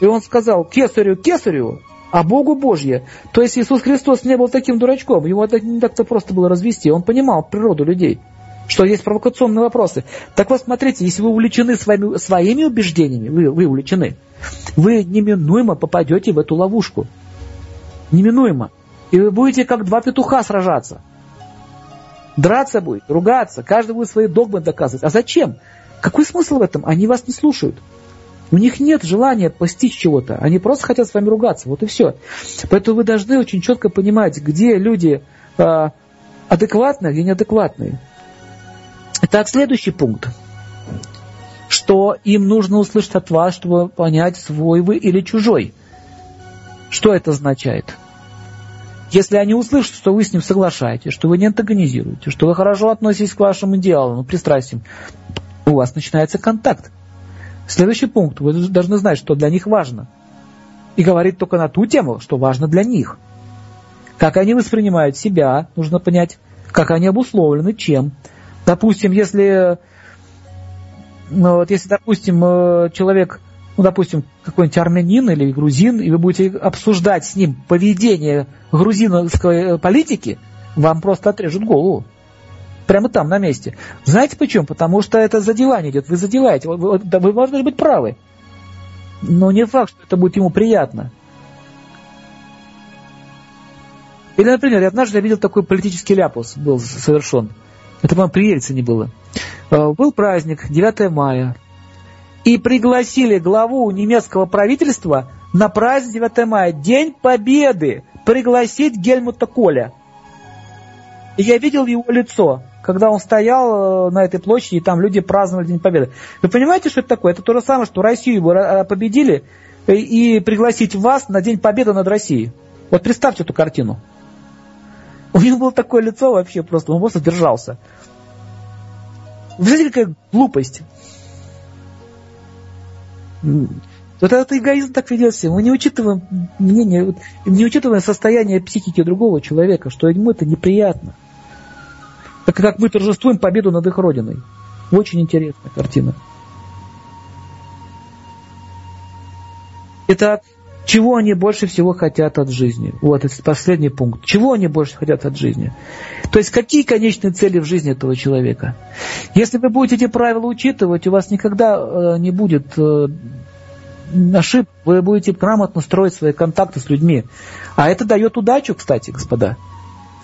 И он сказал, кесарю, кесарю, а Богу Божье. То есть Иисус Христос не был таким дурачком, его не так-то просто было развести, он понимал природу людей что есть провокационные вопросы. Так вот, смотрите, если вы увлечены своими, своими убеждениями, вы, вы увлечены, вы неминуемо попадете в эту ловушку. Неминуемо. И вы будете как два петуха сражаться. Драться будет, ругаться, каждый будет свои догмы доказывать. А зачем? Какой смысл в этом? Они вас не слушают. У них нет желания постичь чего-то. Они просто хотят с вами ругаться. Вот и все. Поэтому вы должны очень четко понимать, где люди э, адекватные, где неадекватные. Итак, следующий пункт. Что им нужно услышать от вас, чтобы понять, свой вы или чужой. Что это означает? Если они услышат, что вы с ним соглашаетесь, что вы не антагонизируете, что вы хорошо относитесь к вашим идеалам, пристрастиям, у вас начинается контакт. Следующий пункт. Вы должны знать, что для них важно. И говорить только на ту тему, что важно для них. Как они воспринимают себя, нужно понять, как они обусловлены, чем, Допустим, если, ну, вот если, допустим, э, человек, ну, допустим, какой-нибудь армянин или грузин, и вы будете обсуждать с ним поведение грузинской э, политики, вам просто отрежут голову. Прямо там, на месте. Знаете почему? Потому что это задевание идет. Вы задеваете. Вы, вы, вы можете быть правы. Но не факт, что это будет ему приятно. Или, например, я однажды видел такой политический ляпус был совершен. Это, по-моему, при Ельцине было. Э, был праздник, 9 мая. И пригласили главу немецкого правительства на праздник 9 мая, День Победы, пригласить Гельмута Коля. И я видел его лицо, когда он стоял э, на этой площади, и там люди праздновали День Победы. Вы понимаете, что это такое? Это то же самое, что Россию бы э, победили и пригласить вас на День Победы над Россией. Вот представьте эту картину. У него было такое лицо вообще просто, он просто держался. Вы знаете, какая глупость? Вот этот эгоизм так ведет себя. Мы не учитываем мнение, не учитываем состояние психики другого человека, что ему это неприятно. Так как мы торжествуем победу над их родиной. Очень интересная картина. Итак, чего они больше всего хотят от жизни? Вот, это последний пункт. Чего они больше хотят от жизни? То есть, какие конечные цели в жизни этого человека? Если вы будете эти правила учитывать, у вас никогда э, не будет э, ошибок. Вы будете грамотно строить свои контакты с людьми. А это дает удачу, кстати, господа.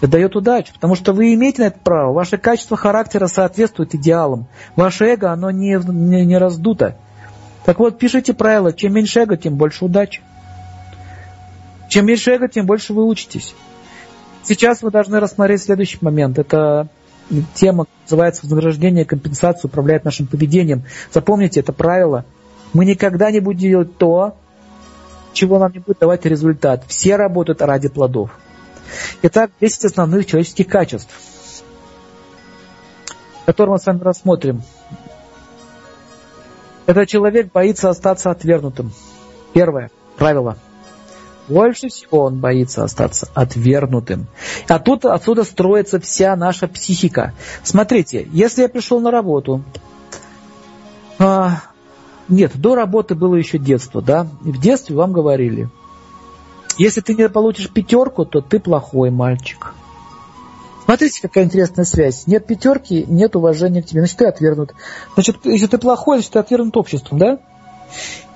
Дает удачу, потому что вы имеете на это право. Ваше качество характера соответствует идеалам. Ваше эго, оно не, не, не раздуто. Так вот, пишите правила. Чем меньше эго, тем больше удачи. Чем меньше эго, тем больше вы учитесь. Сейчас вы должны рассмотреть следующий момент. Это тема называется вознаграждение, компенсация управляет нашим поведением. Запомните это правило. Мы никогда не будем делать то, чего нам не будет давать результат. Все работают ради плодов. Итак, 10 основных человеческих качеств, которые мы с вами рассмотрим. Этот человек боится остаться отвергнутым. Первое правило – больше всего он боится остаться отвергнутым. А тут отсюда строится вся наша психика. Смотрите, если я пришел на работу, а, нет, до работы было еще детство, да, и в детстве вам говорили, если ты не получишь пятерку, то ты плохой мальчик. Смотрите, какая интересная связь. Нет пятерки, нет уважения к тебе. Значит, ты отвергнут. Значит, если ты плохой, значит, ты отвергнут обществом, да?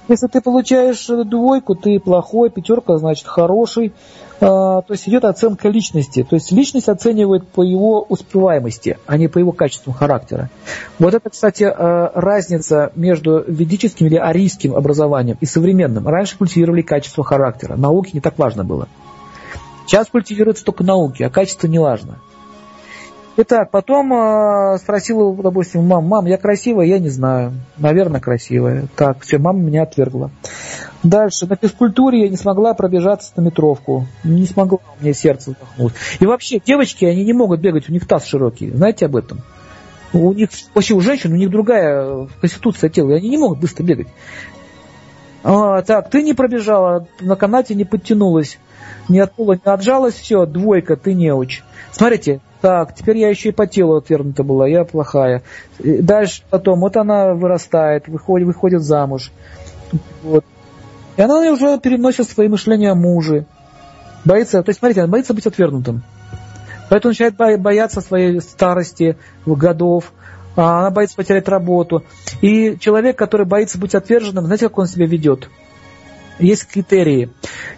Если ты получаешь двойку, ты плохой, пятерка, значит, хороший. А, то есть идет оценка личности. То есть личность оценивает по его успеваемости, а не по его качеству характера. Вот это, кстати, а, разница между ведическим или арийским образованием и современным. Раньше культивировали качество характера. Науки не так важно было. Сейчас культивируются только науки, а качество не важно. Итак, потом э, спросила, допустим, мам, мам, я красивая? Я не знаю. Наверное, красивая. Так, все, мама меня отвергла. Дальше, на физкультуре я не смогла пробежаться на метровку. Не смогла, меня сердце вздохнулось. И вообще, девочки, они не могут бегать, у них таз широкий. Знаете об этом? У них, вообще у женщин, у них другая конституция тела, и они не могут быстро бегать. А, так, ты не пробежала, на канате не подтянулась, не от пола не отжалась, все, двойка, ты неуч. Смотрите, так, теперь я еще и по телу отвергнута была, я плохая. Дальше потом, вот она вырастает, выходит, выходит замуж. Вот. И она уже переносит свои мышления о муже. Боится, то есть, смотрите, она боится быть отвергнутым. Поэтому начинает бояться своей старости, годов, а она боится потерять работу. И человек, который боится быть отверженным, знаете, как он себя ведет? Есть критерии.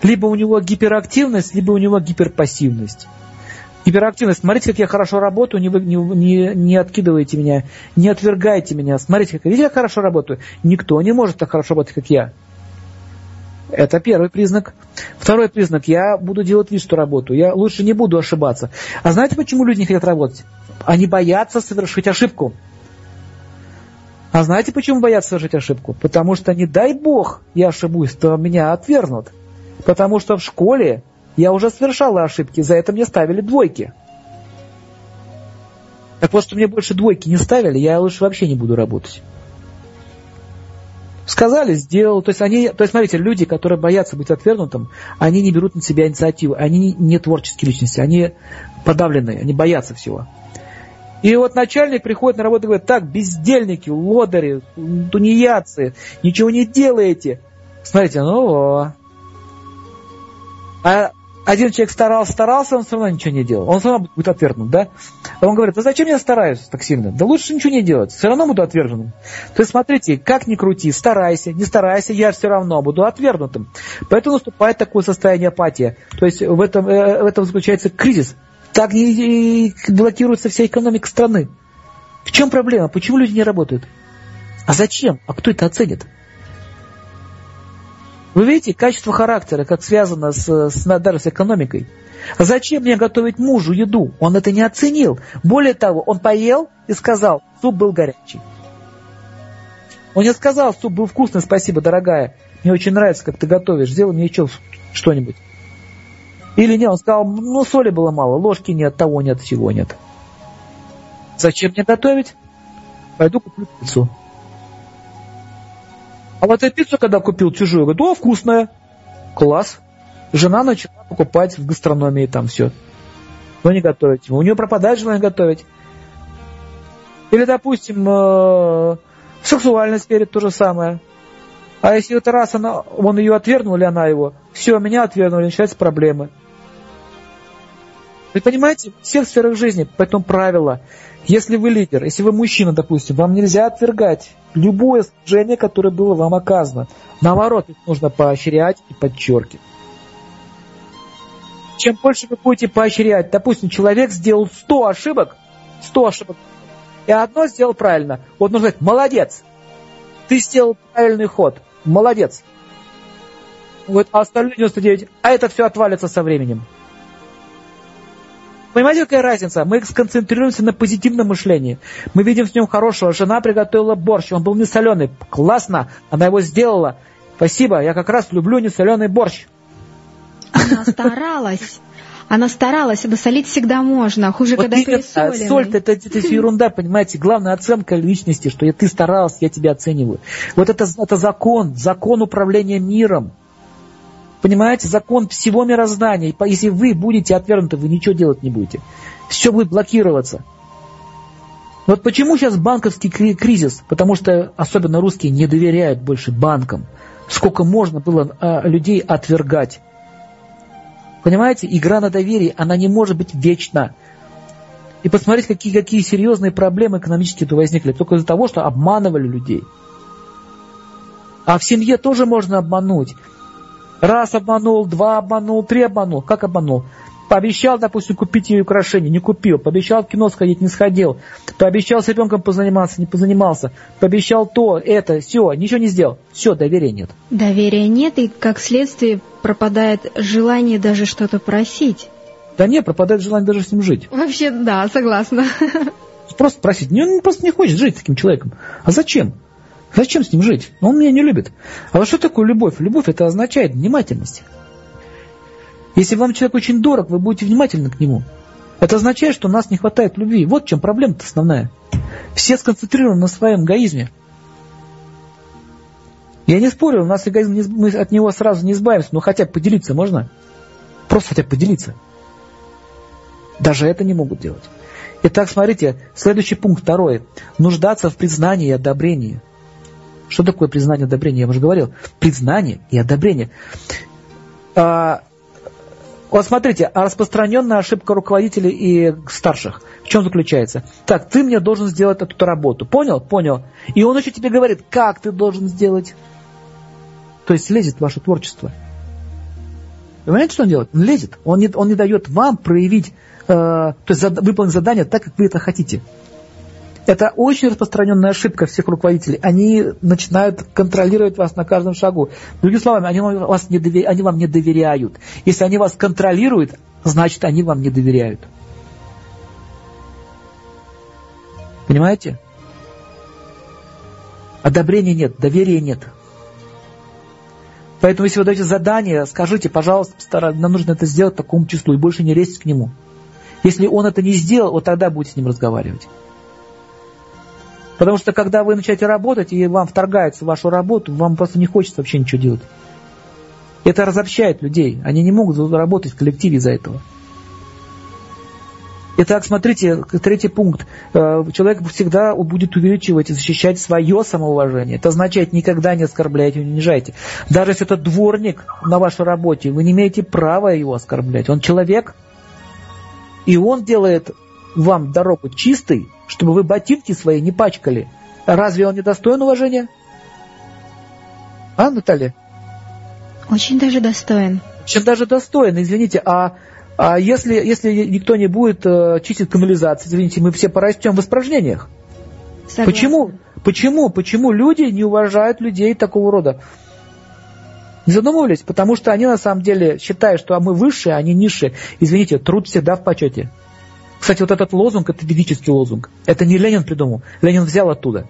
Либо у него гиперактивность, либо у него гиперпассивность. Гиперактивность. Смотрите, как я хорошо работаю, не, не, не, не откидывайте меня, не отвергайте меня. Смотрите, как, видите, я хорошо работаю. Никто не может так хорошо работать, как я. Это первый признак. Второй признак. Я буду делать вид, что работаю. Я лучше не буду ошибаться. А знаете, почему люди не хотят работать? Они боятся совершить ошибку. А знаете, почему боятся совершить ошибку? Потому что, не дай бог, я ошибусь, то меня отвергнут. Потому что в школе я уже совершала ошибки, за это мне ставили двойки. Так вот, что мне больше двойки не ставили, я лучше вообще не буду работать. Сказали, сделал. То есть, они, то есть, смотрите, люди, которые боятся быть отвергнутым, они не берут на себя инициативу, они не творческие личности, они подавленные, они боятся всего. И вот начальник приходит на работу и говорит, так, бездельники, лодыри, тунеядцы, ничего не делаете. Смотрите, ну, а один человек старался, старался, он все равно ничего не делал. Он все равно будет отвергнут, да? Он говорит, а зачем я стараюсь так сильно? Да лучше ничего не делать, все равно буду отвергнутым. То есть смотрите, как ни крути, старайся, не старайся, я все равно буду отвергнутым. Поэтому наступает такое состояние апатии. То есть в этом, э, в этом заключается кризис. Так и блокируется вся экономика страны. В чем проблема? Почему люди не работают? А зачем? А кто это оценит? Вы видите, качество характера, как связано с, с, даже с экономикой. Зачем мне готовить мужу еду? Он это не оценил. Более того, он поел и сказал, суп был горячий. Он не сказал, суп был вкусный, спасибо, дорогая. Мне очень нравится, как ты готовишь. Сделай мне еще что-нибудь. Или нет, он сказал, ну соли было мало, ложки нет, того нет, всего нет. Зачем мне готовить? Пойду куплю пиццу. А вот эту пиццу, когда купил чужую, говорит, о, вкусная. Класс. Жена начала покупать в гастрономии там все. Но не готовить. У нее пропадает желание готовить. Или, допустим, э, в сексуальной сфере то же самое. А если это раз она, он ее отвергнул, или она его, все, меня отвергнули, начинаются проблемы. Вы понимаете, в всех сферах жизни, поэтому правило, если вы лидер, если вы мужчина, допустим, вам нельзя отвергать любое служение, которое было вам оказано. Наоборот, их нужно поощрять и подчеркивать. Чем больше вы будете поощрять, допустим, человек сделал 100 ошибок, 100 ошибок, и одно сделал правильно. Вот нужно сказать, молодец, ты сделал правильный ход, молодец. Вот, а остальные 99, а это все отвалится со временем. Понимаете, какая разница? Мы сконцентрируемся на позитивном мышлении. Мы видим в нем хорошего. Жена приготовила борщ, он был не соленый. Классно, она его сделала. Спасибо, я как раз люблю несоленый борщ. Она старалась. Она старалась, ибо солить всегда можно, хуже, вот когда пересоленный. Соль это, это, это ерунда, понимаете. Главная оценка личности, что я, ты старалась, я тебя оцениваю. Вот это, это закон, закон управления миром. Понимаете, закон всего мироздания. Если вы будете отвергнуты, вы ничего делать не будете. Все будет блокироваться. Вот почему сейчас банковский кризис? Потому что особенно русские не доверяют больше банкам. Сколько можно было а, людей отвергать. Понимаете, игра на доверие, она не может быть вечна. И посмотреть, какие, какие серьезные проблемы экономические тут возникли. Только из-за того, что обманывали людей. А в семье тоже можно обмануть. Раз обманул, два обманул, три обманул. Как обманул? Пообещал, допустим, купить ей украшение, не купил. Пообещал в кино сходить, не сходил. Пообещал с ребенком позаниматься, не позанимался. Пообещал то, это, все, ничего не сделал. Все, доверия нет. Доверия нет, и как следствие пропадает желание даже что-то просить. Да нет, пропадает желание даже с ним жить. Вообще, да, согласна. Просто просить. Он просто не хочет жить с таким человеком. А зачем? Зачем с ним жить? Он меня не любит. А вот что такое любовь? Любовь это означает внимательность. Если вам человек очень дорог, вы будете внимательны к нему. Это означает, что у нас не хватает любви. Вот в чем проблема-то основная. Все сконцентрированы на своем эгоизме. Я не спорю, у нас эгоизм, мы от него сразу не избавимся, но хотя бы поделиться можно? Просто хотя бы поделиться. Даже это не могут делать. Итак, смотрите, следующий пункт, второй. Нуждаться в признании и одобрении. Что такое признание одобрение? Я уже говорил. Признание и одобрение. А, вот смотрите, а распространенная ошибка руководителей и старших. В чем заключается? Так, ты мне должен сделать эту работу. Понял? Понял. И он еще тебе говорит, как ты должен сделать. То есть лезет в ваше творчество. Вы понимаете, что он делает? Он лезет. Он не, он не дает вам проявить, э, то есть зад, выполнить задание так, как вы это хотите. Это очень распространенная ошибка всех руководителей. Они начинают контролировать вас на каждом шагу. Другими словами, они, вас не довер... они вам не доверяют. Если они вас контролируют, значит, они вам не доверяют. Понимаете? Одобрения нет, доверия нет. Поэтому, если вы даете задание, скажите, пожалуйста, нам нужно это сделать такому числу, и больше не лезьте к нему. Если он это не сделал, вот тогда будете с ним разговаривать. Потому что когда вы начинаете работать, и вам вторгается в вашу работу, вам просто не хочется вообще ничего делать. Это разобщает людей. Они не могут работать в коллективе из-за этого. Итак, смотрите, третий пункт. Э, человек всегда будет увеличивать и защищать свое самоуважение. Это означает, никогда не оскорбляйте, не унижайте. Даже если это дворник на вашей работе, вы не имеете права его оскорблять. Он человек, и он делает вам дорогу чистой, чтобы вы ботинки свои не пачкали. Разве он не достоин уважения? А, Наталья? Очень даже достоин. Очень даже достоин, извините. А, а если, если никто не будет э, чистить канализацию, извините, мы все порастем в испражнениях. Согласна. Почему? Почему? Почему люди не уважают людей такого рода? Не задумывались? Потому что они на самом деле считают, что мы высшие, а они низшие. Извините, труд всегда в почете. Кстати, вот этот лозунг, это ведический лозунг. Это не Ленин придумал. Ленин взял оттуда.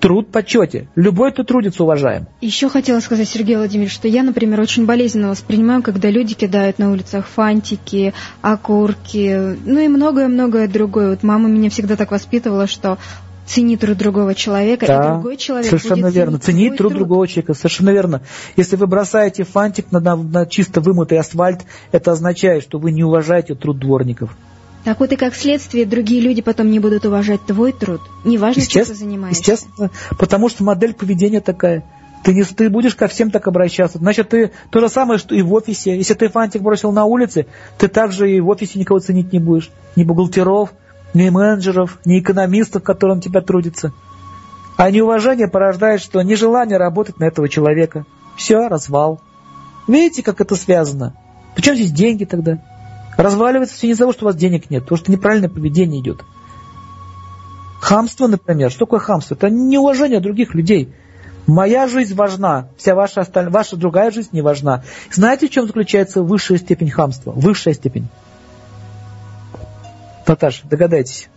Труд почете. Любой, кто трудится, уважаем. Еще хотела сказать, Сергей Владимирович, что я, например, очень болезненно воспринимаю, когда люди кидают на улицах фантики, окурки, ну и многое-многое другое. Вот мама меня всегда так воспитывала, что цени труд другого человека, да, и другой человек совершенно будет верно. Ценить труд, труд другого человека, совершенно верно. Если вы бросаете фантик на, на, на чисто вымытый асфальт, это означает, что вы не уважаете труд дворников. Так вот и как следствие другие люди потом не будут уважать твой труд. Неважно, чем ты занимаешься. Естественно, потому что модель поведения такая. Ты, не, ты будешь ко всем так обращаться. Значит, ты то же самое, что и в офисе. Если ты фантик бросил на улице, ты также и в офисе никого ценить не будешь. Ни бухгалтеров, ни менеджеров, ни экономистов, которые на тебя трудятся. А неуважение порождает что? Нежелание работать на этого человека. Все, развал. Видите, как это связано? Причем здесь деньги тогда? Разваливается все не из-за того, что у вас денег нет, потому что неправильное поведение идет. Хамство, например. Что такое хамство? Это неуважение других людей. Моя жизнь важна, вся ваша, остальная, ваша другая жизнь не важна. Знаете, в чем заключается высшая степень хамства? Высшая степень. Наташа, догадайтесь.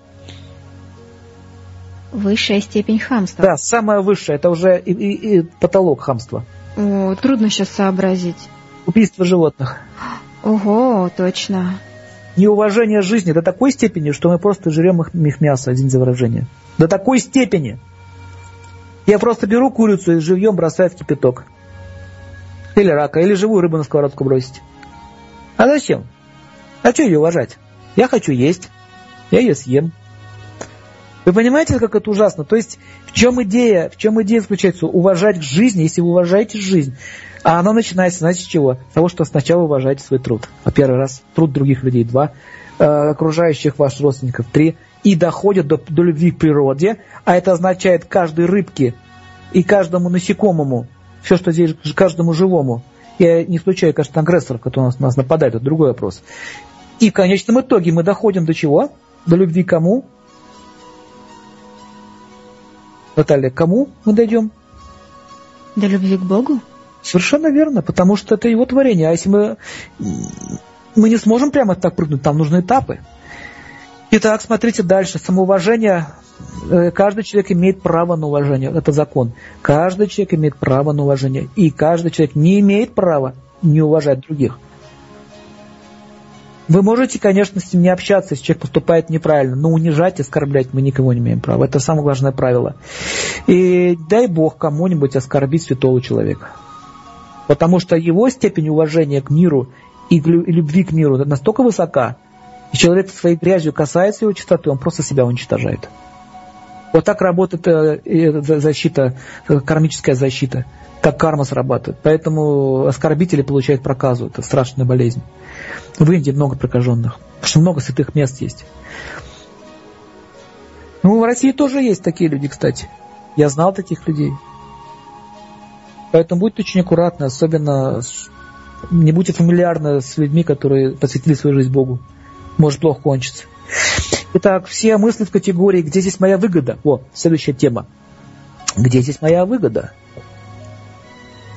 Высшая степень хамства. Да, самая высшая. Это уже и, и, и потолок хамства. О, трудно сейчас сообразить. Убийство животных. Ого, точно. Неуважение жизни до такой степени, что мы просто жрем их, их мясо, один за выражение. До такой степени. Я просто беру курицу и живьем бросаю в кипяток. Или рака, или живую рыбу на сковородку бросить. А зачем? А что ее уважать? Я хочу есть. Я ее съем. Вы понимаете, как это ужасно? То есть, в чем идея? В чем идея заключается? Уважать жизнь, если вы уважаете жизнь. А она начинается, знаете, с чего? С того, что сначала уважаете свой труд. Во первый раз, труд других людей, два, э, окружающих ваших родственников, три, и доходят до, до любви к природе, а это означает каждой рыбке и каждому насекомому, все, что здесь, каждому живому. Я не исключаю, конечно, агрессоров, которые нас, нас нападают, это другой вопрос. И в конечном итоге мы доходим до чего? До любви кому? Наталья, кому мы дойдем? До любви к Богу? Совершенно верно, потому что это его творение. А если мы, мы не сможем прямо так прыгнуть, там нужны этапы. Итак, смотрите дальше. Самоуважение. Э, каждый человек имеет право на уважение. Это закон. Каждый человек имеет право на уважение. И каждый человек не имеет права не уважать других. Вы можете, конечно, с ним не общаться, если человек поступает неправильно, но унижать, оскорблять мы никого не имеем права. Это самое важное правило. И дай Бог кому-нибудь оскорбить святого человека. Потому что его степень уважения к миру и любви к миру настолько высока, и человек своей грязью касается его чистоты, он просто себя уничтожает. Вот так работает э, защита, э, кармическая защита, как карма срабатывает. Поэтому оскорбители получают проказу, это страшная болезнь. В Индии много прокаженных, потому что много святых мест есть. Ну, в России тоже есть такие люди, кстати. Я знал таких людей. Поэтому будьте очень аккуратны, особенно не будьте фамильярны с людьми, которые посвятили свою жизнь Богу. Может плохо кончиться. Итак, все мысли в категории «Где здесь моя выгода?» О, следующая тема. Где здесь моя выгода?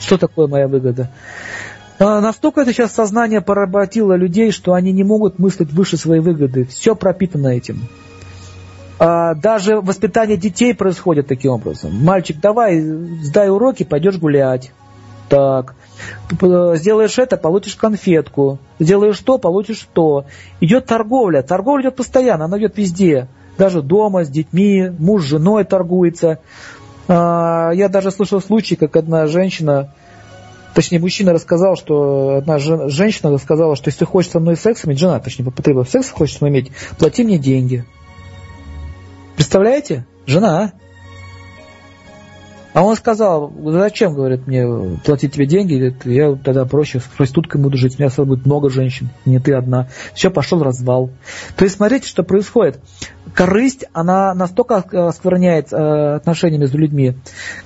Что такое моя выгода? А, настолько это сейчас сознание поработило людей, что они не могут мыслить выше своей выгоды. Все пропитано этим. А, даже воспитание детей происходит таким образом. Мальчик, давай, сдай уроки, пойдешь гулять. Так. Сделаешь это, получишь конфетку. Сделаешь то, получишь то. Идет торговля. Торговля идет постоянно, она идет везде. Даже дома, с детьми, муж с женой торгуется. А, я даже слышал случай, как одна женщина, точнее, мужчина рассказал, что одна женщина сказала, что если хочешь со мной секс иметь, жена, точнее, потребовала секс хочешь со мной иметь, плати мне деньги. Представляете? Жена. А он сказал, зачем, говорит, мне платить тебе деньги? Я тогда проще с проституткой буду жить, у меня будет много женщин, не ты одна. Все, пошел развал. То есть смотрите, что происходит. Корысть, она настолько оскверняет э, отношения между людьми,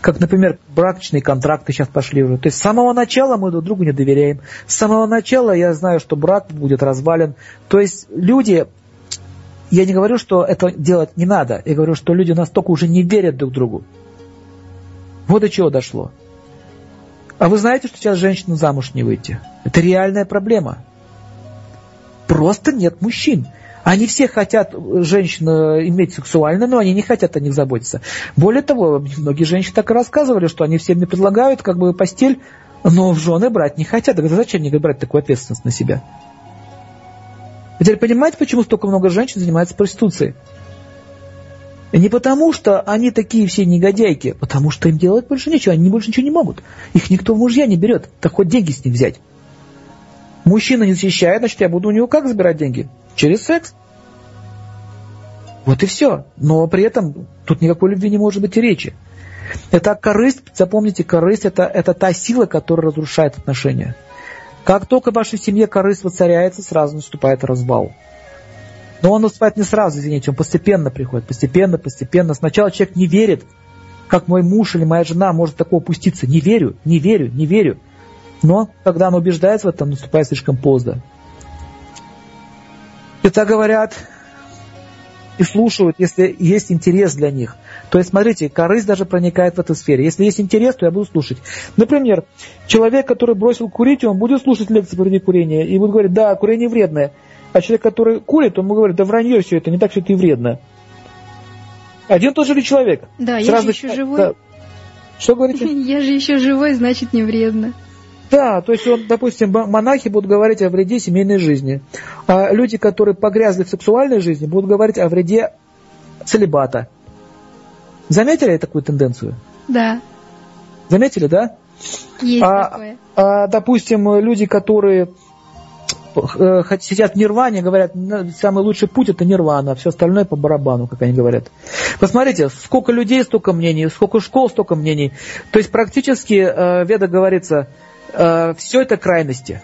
как, например, брачные контракты сейчас пошли уже. То есть с самого начала мы друг другу не доверяем. С самого начала я знаю, что брак будет развален. То есть люди я не говорю, что это делать не надо. Я говорю, что люди настолько уже не верят друг другу. Вот до чего дошло. А вы знаете, что сейчас женщина замуж не выйти? Это реальная проблема. Просто нет мужчин. Они все хотят женщин э, иметь сексуально, но они не хотят о них заботиться. Более того, многие женщины так и рассказывали, что они всем не предлагают как бы постель, но в жены брать не хотят. Так зачем мне брать такую ответственность на себя? Вы теперь понимаете, почему столько много женщин занимаются проституцией? Не потому, что они такие все негодяйки, потому что им делать больше нечего, они больше ничего не могут. Их никто в мужья не берет, так хоть деньги с них взять. Мужчина не защищает, значит, я буду у него как забирать деньги? Через секс. Вот и все. Но при этом тут никакой любви не может быть и речи. Это корысть, запомните, корысть это, это та сила, которая разрушает отношения. Как только в вашей семье корысть воцаряется, сразу наступает развал. Но он наступает не сразу, извините, он постепенно приходит, постепенно, постепенно. Сначала человек не верит, как мой муж или моя жена может такого опуститься. Не верю, не верю, не верю. Но когда он убеждается в этом, наступает слишком поздно. И так говорят и слушают, если есть интерес для них. То есть, смотрите, корысть даже проникает в эту сферу. Если есть интерес, то я буду слушать. Например, человек, который бросил курить, он будет слушать лекции против курения и будет говорить, да, курение вредное. А человек, который курит, он ему говорит, да вранье все это, не так все это и вредно. Один тот же ли человек? Да, я же еще живой. Да. Что говорите? Я же еще живой, значит не вредно. Да, то есть, он, допустим, монахи будут говорить о вреде семейной жизни. А люди, которые погрязли в сексуальной жизни, будут говорить о вреде целебата. Заметили такую тенденцию? Да. Заметили, да? Есть а, такое. А, допустим, люди, которые э, сидят в нирване, говорят, самый лучший путь это нирвана, все остальное по барабану, как они говорят. Посмотрите, сколько людей, столько мнений, сколько школ, столько мнений. То есть практически, э, Веда говорится, Э, все это крайности.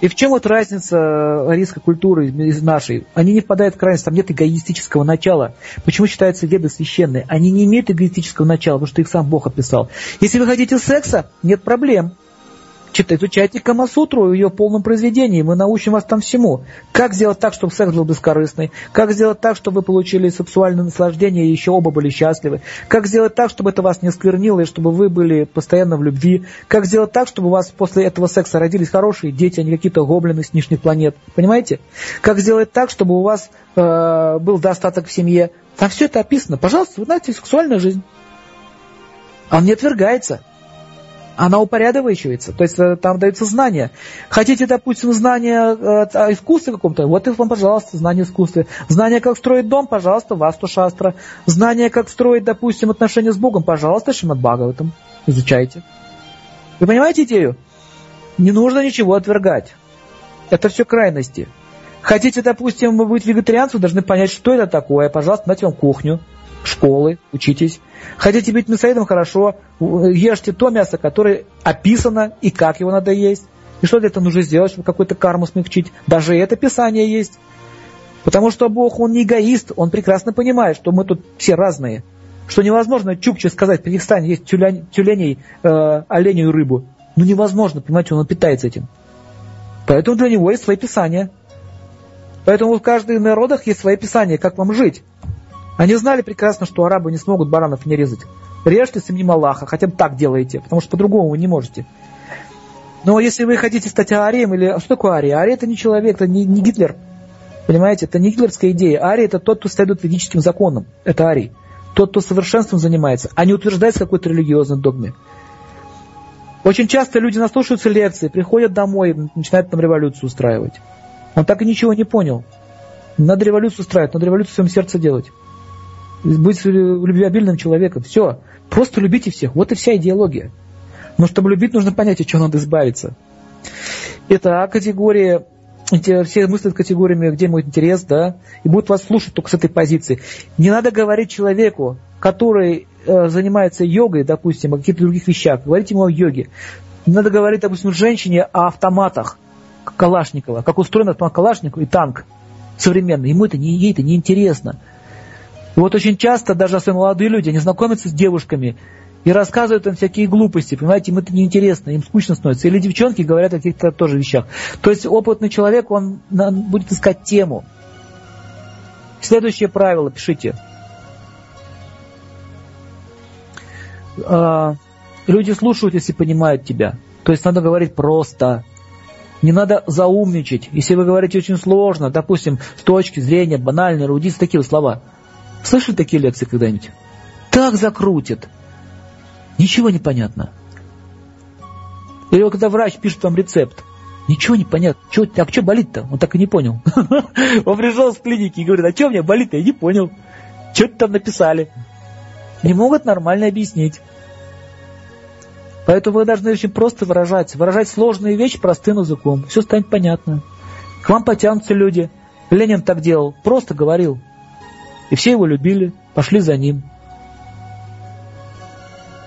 И в чем вот разница арийской культуры из нашей? Они не впадают в крайность, там нет эгоистического начала. Почему считаются веды священные? Они не имеют эгоистического начала, потому что их сам Бог описал. Если вы хотите секса, нет проблем изучайте Камасутру в ее полном произведении. Мы научим вас там всему. Как сделать так, чтобы секс был бескорыстный? Как сделать так, чтобы вы получили сексуальное наслаждение и еще оба были счастливы? Как сделать так, чтобы это вас не сквернило и чтобы вы были постоянно в любви? Как сделать так, чтобы у вас после этого секса родились хорошие дети, а не какие-то гоблины с нижних планет? Понимаете? Как сделать так, чтобы у вас э, был достаток в семье? Там все это описано. Пожалуйста, вы знаете, сексуальная жизнь. Он не отвергается она упорядочивается, то есть э, там даются знания. Хотите, допустим, знания э, о искусстве каком-то, вот их вам, пожалуйста, знания искусства. Знания, как строить дом, пожалуйста, Васту Шастра. Знания, как строить, допустим, отношения с Богом, пожалуйста, Шимат Бхагаватам. Изучайте. Вы понимаете идею? Не нужно ничего отвергать. Это все крайности. Хотите, допустим, быть вегетарианцем, должны понять, что это такое. Пожалуйста, дайте вам кухню школы, учитесь. Хотите быть мясоедом, хорошо, ешьте то мясо, которое описано и как его надо есть. И что для этого нужно сделать, чтобы какую-то карму смягчить. Даже это Писание есть. Потому что Бог, Он не эгоист, Он прекрасно понимает, что мы тут все разные. Что невозможно Чукче сказать, Казахстане есть тюлень, тюленей, э, оленей и рыбу. Ну невозможно, понимаете, он питается этим. Поэтому для него есть свои писания. Поэтому в каждых народах есть свои писания, как вам жить. Они знали прекрасно, что арабы не смогут баранов не резать. Режьте с именем Аллаха, хотя бы так делаете, потому что по-другому вы не можете. Но если вы хотите стать арием, или а что такое ария? Ария это не человек, это не, не Гитлер. Понимаете, это не гитлерская идея. Ария это тот, кто следует ведическим законам. Это арий. Тот, кто совершенством занимается, а не утверждается какой-то религиозной догме. Очень часто люди наслушаются лекции, приходят домой, начинают там революцию устраивать. Он так и ничего не понял. Надо революцию устраивать, надо революцию в своем сердце делать быть любвеобильным человеком. Все. Просто любите всех. Вот и вся идеология. Но чтобы любить, нужно понять, от чего надо избавиться. Это А категория, все мыслят категориями, где мой интерес, да, и будут вас слушать только с этой позиции. Не надо говорить человеку, который э, занимается йогой, допустим, о каких-то других вещах, говорить ему о йоге. Не надо говорить, допустим, женщине о автоматах Калашникова, как устроен автомат Калашникова и танк современный. Ему это не, ей это не интересно. И вот очень часто даже особенно молодые люди, они знакомятся с девушками и рассказывают им всякие глупости, понимаете, им это неинтересно, им скучно становится. Или девчонки говорят о каких-то тоже вещах. То есть опытный человек, он будет искать тему. Следующее правило, пишите. А, люди слушают, если понимают тебя. То есть надо говорить просто. Не надо заумничать. Если вы говорите очень сложно, допустим, с точки зрения банальной эрудиции, такие слова. Слышали такие лекции когда-нибудь? Так закрутит. Ничего не понятно. Или когда врач пишет вам рецепт, ничего не понятно. Чё, а что болит-то? Он так и не понял. Он пришел с клиники и говорит, а что мне болит-то? Я не понял. Что-то там написали. Не могут нормально объяснить. Поэтому вы должны очень просто выражать. Выражать сложные вещи простым языком. Все станет понятно. К вам потянутся люди. Ленин так делал. Просто говорил. И все его любили. Пошли за ним.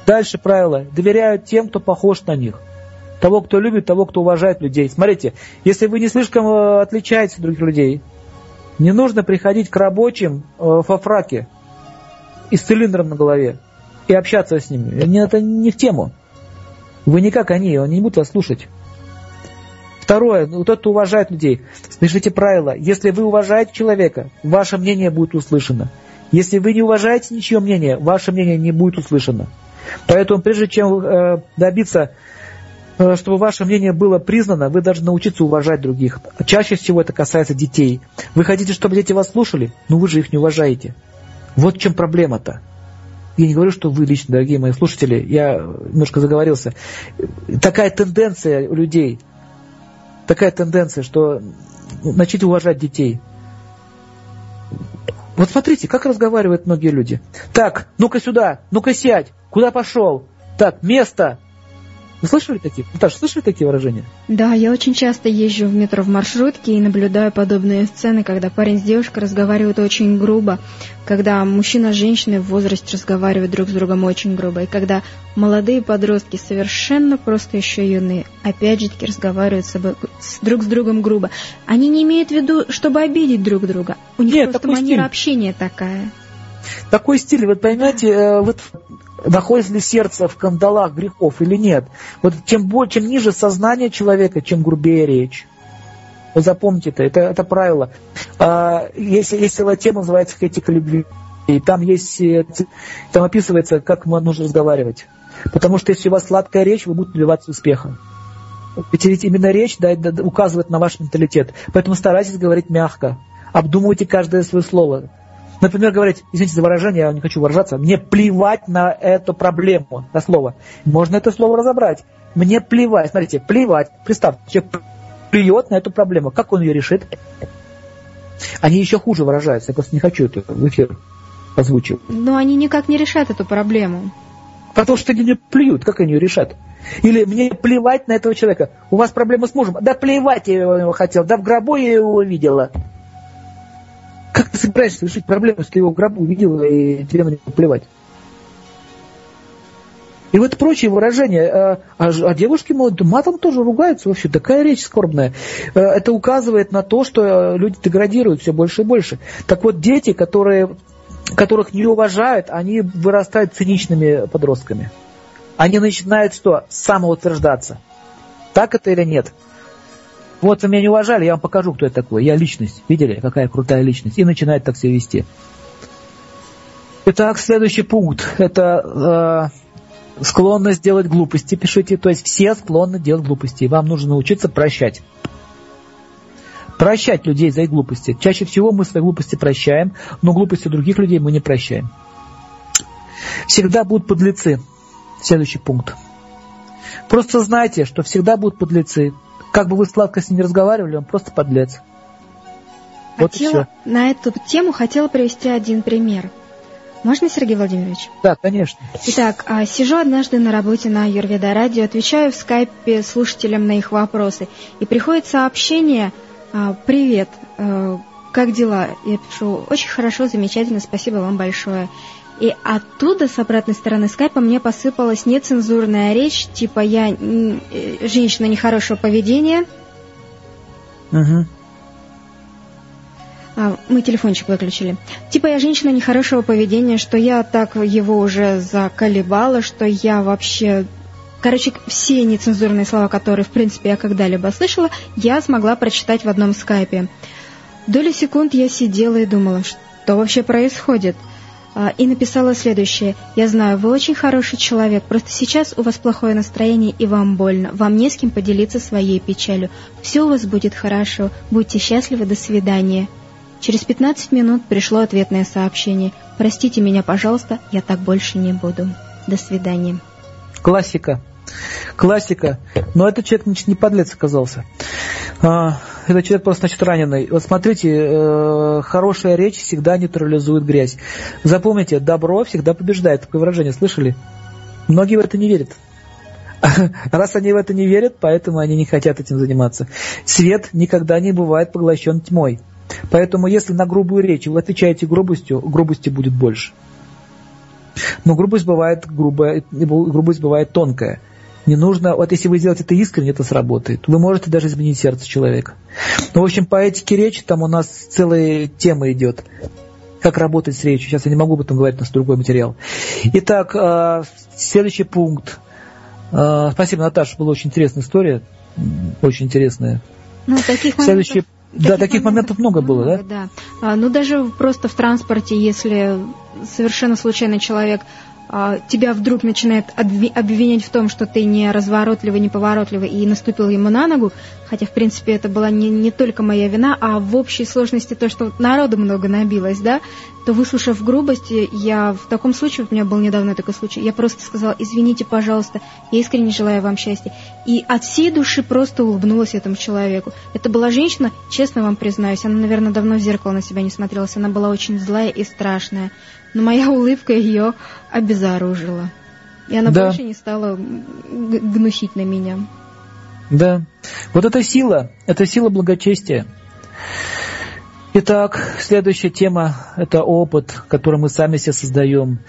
Дальше правило. Доверяют тем, кто похож на них. Того, кто любит, того, кто уважает людей. Смотрите, если вы не слишком э, отличаетесь от других людей, не нужно приходить к рабочим э, во фраке и с цилиндром на голове и общаться с ними. Это не в тему. Вы не как они, они не будут вас слушать. Второе, ну, тот, кто уважает людей. Слышите правило, если вы уважаете человека, ваше мнение будет услышано. Если вы не уважаете ничье мнение, ваше мнение не будет услышано. Поэтому прежде чем э, добиться, э, чтобы ваше мнение было признано, вы должны научиться уважать других. Чаще всего это касается детей. Вы хотите, чтобы дети вас слушали, но вы же их не уважаете. Вот в чем проблема-то. Я не говорю, что вы лично, дорогие мои слушатели, я немножко заговорился. Такая тенденция у людей, такая тенденция, что начать уважать детей. Вот смотрите, как разговаривают многие люди. Так, ну-ка сюда, ну-ка сядь, куда пошел? Так, место, вы слышали такие? Наташа, слышали такие выражения? Да, я очень часто езжу в метро в маршрутке и наблюдаю подобные сцены, когда парень с девушкой разговаривают очень грубо, когда мужчина с женщиной в возрасте разговаривают друг с другом очень грубо, и когда молодые подростки, совершенно просто еще юные, опять же таки разговаривают с, собой, с друг с другом грубо. Они не имеют в виду, чтобы обидеть друг друга. У них Нет, просто манера стиль. общения такая. Такой стиль, вот поймете, э, вот находится ли сердце в кандалах грехов или нет. Вот чем, больше, чем ниже сознание человека, чем грубее речь. Вот запомните это, это, это правило. А, есть, есть тема, называется этика любви. И там есть, э, там описывается, как нужно разговаривать. Потому что если у вас сладкая речь, вы будете добиваться успеха. Ведь именно речь да, указывает на ваш менталитет. Поэтому старайтесь говорить мягко. Обдумывайте каждое свое слово. Например, говорить, извините за выражение, я не хочу выражаться, мне плевать на эту проблему, на слово. Можно это слово разобрать. Мне плевать, смотрите, плевать. Представьте, человек плюет на эту проблему. Как он ее решит? Они еще хуже выражаются. Я просто не хочу это в эфир озвучивать. Но они никак не решат эту проблему. Потому что они мне плюют, как они ее решат? Или мне плевать на этого человека. У вас проблемы с мужем. Да плевать я его хотел. Да в гробу я его видела. Как ты собираешься решить проблему, если ты его в гробу увидел и тебе на него плевать? И вот прочие выражения. А, а, а девушки матом тоже ругаются вообще. Такая речь скорбная. Э, это указывает на то, что люди деградируют все больше и больше. Так вот, дети, которые, которых не уважают, они вырастают циничными подростками. Они начинают что? Самоутверждаться. Так это или нет? Вот вы меня не уважали, я вам покажу, кто я такой. Я личность. Видели, какая крутая личность? И начинает так себя вести. Итак, следующий пункт. Это э, склонность делать глупости. Пишите. То есть все склонны делать глупости. Вам нужно научиться прощать. Прощать людей за их глупости. Чаще всего мы свои глупости прощаем, но глупости других людей мы не прощаем. Всегда будут подлецы. Следующий пункт. Просто знайте, что всегда будут подлецы. Как бы вы сладко с ним не разговаривали, он просто подлец. Вот хотела, на эту тему хотела привести один пример. Можно, Сергей Владимирович? Да, конечно. Итак, а, сижу однажды на работе на Юрведа радио, отвечаю в скайпе слушателям на их вопросы, и приходит сообщение а, «Привет, э, как дела?» Я пишу «Очень хорошо, замечательно, спасибо вам большое». И оттуда, с обратной стороны скайпа, мне посыпалась нецензурная речь, типа я э, женщина нехорошего поведения. Угу. А, мы телефончик выключили. Типа я женщина нехорошего поведения, что я так его уже заколебала, что я вообще... Короче, все нецензурные слова, которые, в принципе, я когда-либо слышала, я смогла прочитать в одном скайпе. Доли секунд я сидела и думала, что вообще происходит – и написала следующее. «Я знаю, вы очень хороший человек, просто сейчас у вас плохое настроение и вам больно. Вам не с кем поделиться своей печалью. Все у вас будет хорошо. Будьте счастливы. До свидания». Через 15 минут пришло ответное сообщение. «Простите меня, пожалуйста, я так больше не буду. До свидания». Классика. Классика. Но этот человек значит, не подлец оказался. А, этот человек просто значит раненый. Вот смотрите, э, хорошая речь всегда нейтрализует грязь. Запомните, добро всегда побеждает. Такое выражение слышали? Многие в это не верят. Раз они в это не верят, поэтому они не хотят этим заниматься. Свет никогда не бывает поглощен тьмой. Поэтому если на грубую речь вы отвечаете грубостью, грубости будет больше. Но грубость бывает грубая, грубость бывает тонкая. Не нужно, вот если вы сделаете это искренне, это сработает. Вы можете даже изменить сердце человека. Ну, в общем, по этике речи там у нас целая тема идет. Как работать с речью. Сейчас я не могу об этом говорить, у нас другой материал. Итак, а, следующий пункт. А, спасибо, Наташа, была очень интересная история. Очень интересная. Ну, таких Следующий да, таких моментов много было, да? Да. А, ну, даже просто в транспорте, если совершенно случайно человек тебя вдруг начинает обвинять в том, что ты не разворотливый, не поворотливый и наступил ему на ногу, хотя, в принципе, это была не, не только моя вина, а в общей сложности то, что народу много набилось, да, то, выслушав грубости, я в таком случае, у меня был недавно такой случай, я просто сказала, извините, пожалуйста, я искренне желаю вам счастья. И от всей души просто улыбнулась этому человеку. Это была женщина, честно вам признаюсь, она, наверное, давно в зеркало на себя не смотрелась, она была очень злая и страшная но моя улыбка ее обезоружила. И она да. больше не стала гнусить на меня. Да. Вот эта сила, это сила благочестия. Итак, следующая тема – это опыт, который мы сами себе создаем.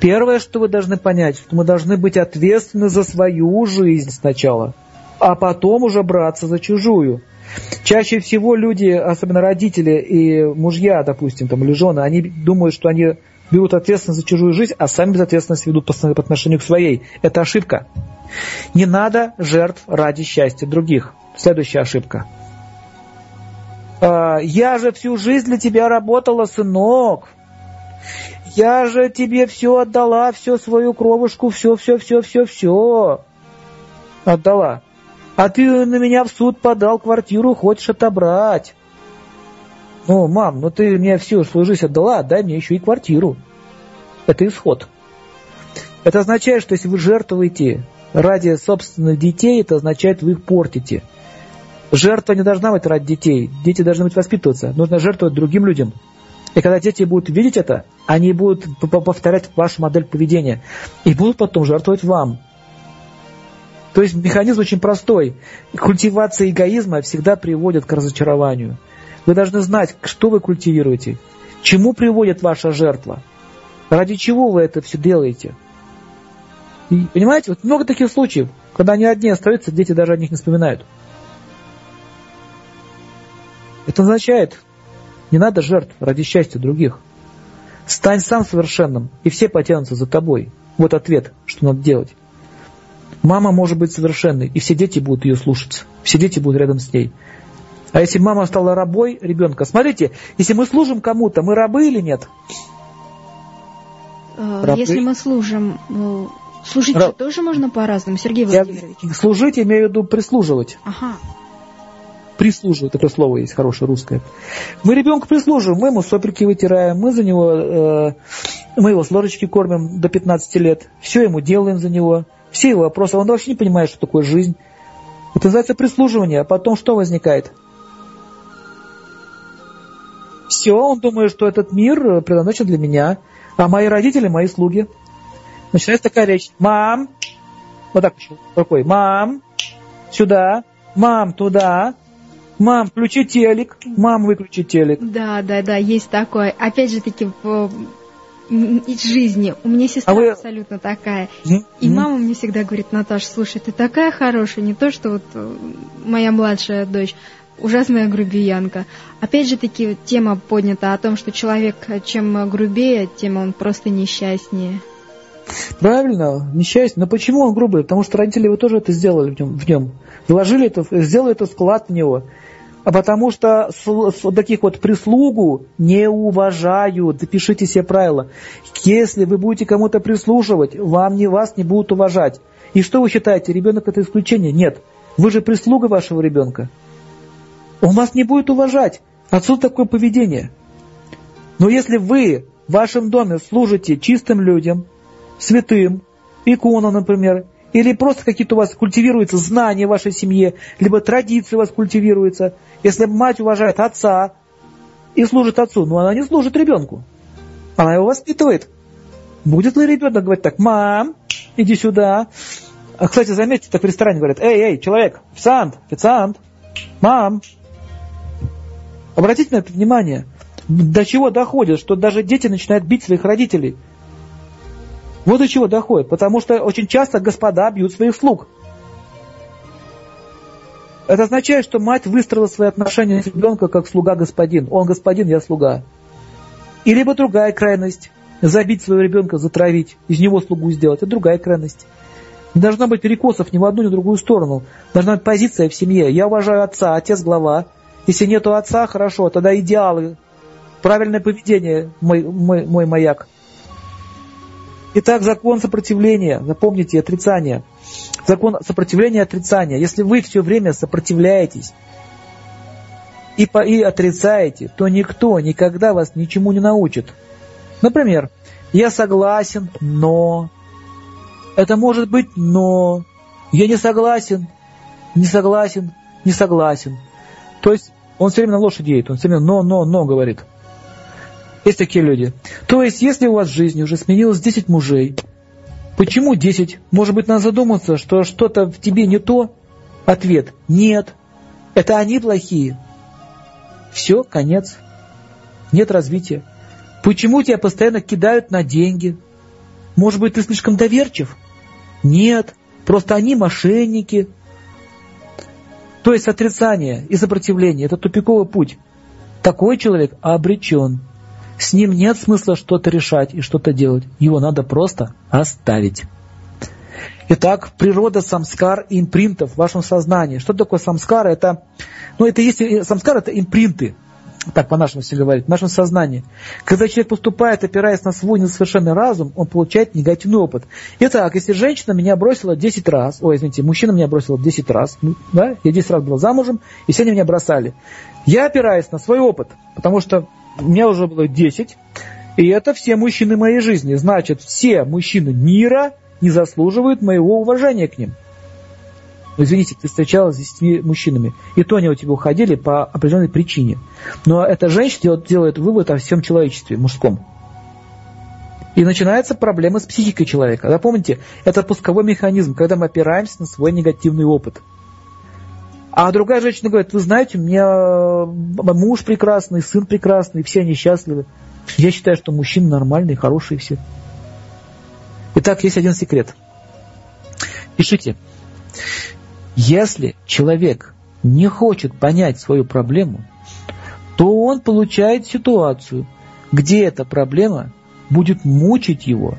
Первое, что вы должны понять, что мы должны быть ответственны за свою жизнь сначала, а потом уже браться за чужую. Чаще всего люди, особенно родители и мужья, допустим, там, или жены, они думают, что они берут ответственность за чужую жизнь, а сами безответственность ведут по, отношению к своей. Это ошибка. Не надо жертв ради счастья других. Следующая ошибка. А, я же всю жизнь для тебя работала, сынок. Я же тебе все отдала, всю свою кровушку, все, все, все, все, все. Отдала. А ты на меня в суд подал, квартиру хочешь отобрать. Ну, мам, ну ты мне всю жизнь отдала, дай мне еще и квартиру. Это исход. Это означает, что если вы жертвуете ради собственных детей, это означает, вы их портите. Жертва не должна быть ради детей. Дети должны быть воспитываться. Нужно жертвовать другим людям. И когда дети будут видеть это, они будут повторять вашу модель поведения. И будут потом жертвовать вам. То есть механизм очень простой. Культивация эгоизма всегда приводит к разочарованию. Вы должны знать, что вы культивируете, чему приводит ваша жертва, ради чего вы это все делаете. И, понимаете, вот много таких случаев, когда они одни остаются, дети даже о них не вспоминают. Это означает, не надо жертв ради счастья других. Стань сам совершенным, и все потянутся за тобой. Вот ответ, что надо делать. Мама может быть совершенной, и все дети будут ее слушаться. Все дети будут рядом с ней. А если мама стала рабой ребенка, смотрите, если мы служим кому-то, мы рабы или нет? Э, рабы? Если мы служим, ну, служить Раб... тоже можно по-разному, Сергей Владимирович. Я, служить имею в виду прислуживать. Ага. Прислуживать, такое слово есть хорошее русское. Мы ребенку прислуживаем, мы ему сопельки вытираем, мы за него, э, мы его с ложечки кормим до 15 лет, все ему делаем за него, все его вопросы, он вообще не понимает, что такое жизнь. Это называется прислуживание, а потом что возникает? Все, он думает, что этот мир предназначен для меня, а мои родители мои слуги. Начинается такая речь. Мам, вот так рукой. Мам, сюда. Мам, туда. Мам, включи телек. Мам, выключи телек. Да, да, да, есть такое. Опять же таки, в из жизни. У меня сестра а вы... абсолютно такая. Mm-hmm. И мама мне всегда говорит, Наташа, слушай, ты такая хорошая, не то, что вот э, моя младшая дочь, ужасная грубиянка. Опять же таки тема поднята о том, что человек чем грубее, тем он просто несчастнее. Правильно, несчастье. Но почему он грубый? Потому что родители его тоже это сделали в нем. В нем. Вложили это, сделали это вклад в него. А потому что таких вот прислугу не уважают. Запишите все правила. Если вы будете кому-то прислушивать, вам не, вас не будут уважать. И что вы считаете, ребенок это исключение? Нет. Вы же прислуга вашего ребенка. Он вас не будет уважать. Отсюда такое поведение. Но если вы в вашем доме служите чистым людям, святым, иконам, например, или просто какие-то у вас культивируются знания в вашей семье, либо традиции у вас культивируются. Если мать уважает отца и служит отцу, но она не служит ребенку. Она его воспитывает. Будет ли ребенок говорить так, мам, иди сюда. А, кстати, заметьте, так в ресторане говорят, эй, эй, человек, официант, официант, мам. Обратите на это внимание. До чего доходит, что даже дети начинают бить своих родителей – вот до чего доходит. Потому что очень часто господа бьют своих слуг. Это означает, что мать выстроила свои отношения с ребенком как слуга-господин. Он господин, я слуга. И либо другая крайность. Забить своего ребенка, затравить, из него слугу сделать. Это другая крайность. Не должно быть перекосов ни в одну, ни в другую сторону. Должна быть позиция в семье. Я уважаю отца, отец глава. Если нету отца, хорошо, тогда идеалы. Правильное поведение, мой, мой, мой маяк. Итак, закон сопротивления, запомните, отрицание. Закон сопротивления и отрицания. Если вы все время сопротивляетесь и, по, и отрицаете, то никто никогда вас ничему не научит. Например, я согласен, но. Это может быть но. Я не согласен, не согласен, не согласен. То есть он все время на лошади едет, он все время но, но, но говорит. Есть такие люди. То есть, если у вас в жизни уже сменилось 10 мужей, почему 10? Может быть, надо задуматься, что что-то в тебе не то? Ответ – нет. Это они плохие. Все, конец. Нет развития. Почему тебя постоянно кидают на деньги? Может быть, ты слишком доверчив? Нет. Просто они мошенники. То есть отрицание и сопротивление – это тупиковый путь. Такой человек обречен. С ним нет смысла что-то решать и что-то делать. Его надо просто оставить. Итак, природа самскар и импринтов в вашем сознании. Что такое самскар? Это, ну, это есть, самскар это импринты, так по-нашему все говорить, в нашем сознании. Когда человек поступает, опираясь на свой несовершенный разум, он получает негативный опыт. Итак, если женщина меня бросила 10 раз, ой, извините, мужчина меня бросил 10 раз, да, я 10 раз был замужем, и все они меня бросали. Я опираюсь на свой опыт, потому что у меня уже было 10, и это все мужчины моей жизни. Значит, все мужчины мира не заслуживают моего уважения к ним. Но, извините, ты встречалась с 10 мужчинами, и то они у тебя уходили по определенной причине. Но эта женщина делает, делает вывод о всем человечестве, мужском. И начинается проблема с психикой человека. Запомните, это пусковой механизм, когда мы опираемся на свой негативный опыт – а другая женщина говорит, вы знаете, у меня э, муж прекрасный, сын прекрасный, все они счастливы. Я считаю, что мужчины нормальные, хорошие все. Итак, есть один секрет. Пишите. Если человек не хочет понять свою проблему, то он получает ситуацию, где эта проблема будет мучить его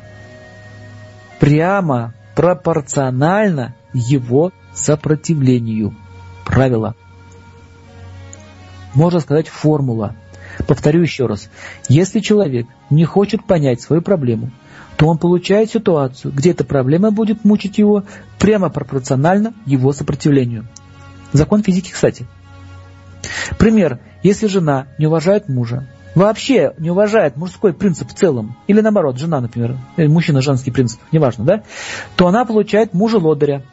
прямо пропорционально его сопротивлению правило. Можно сказать формула. Повторю еще раз. Если человек не хочет понять свою проблему, то он получает ситуацию, где эта проблема будет мучить его прямо пропорционально его сопротивлению. Закон физики, кстати. Пример. Если жена не уважает мужа, вообще не уважает мужской принцип в целом, или наоборот, жена, например, или мужчина женский принцип, неважно, да, то она получает мужа-лодыря,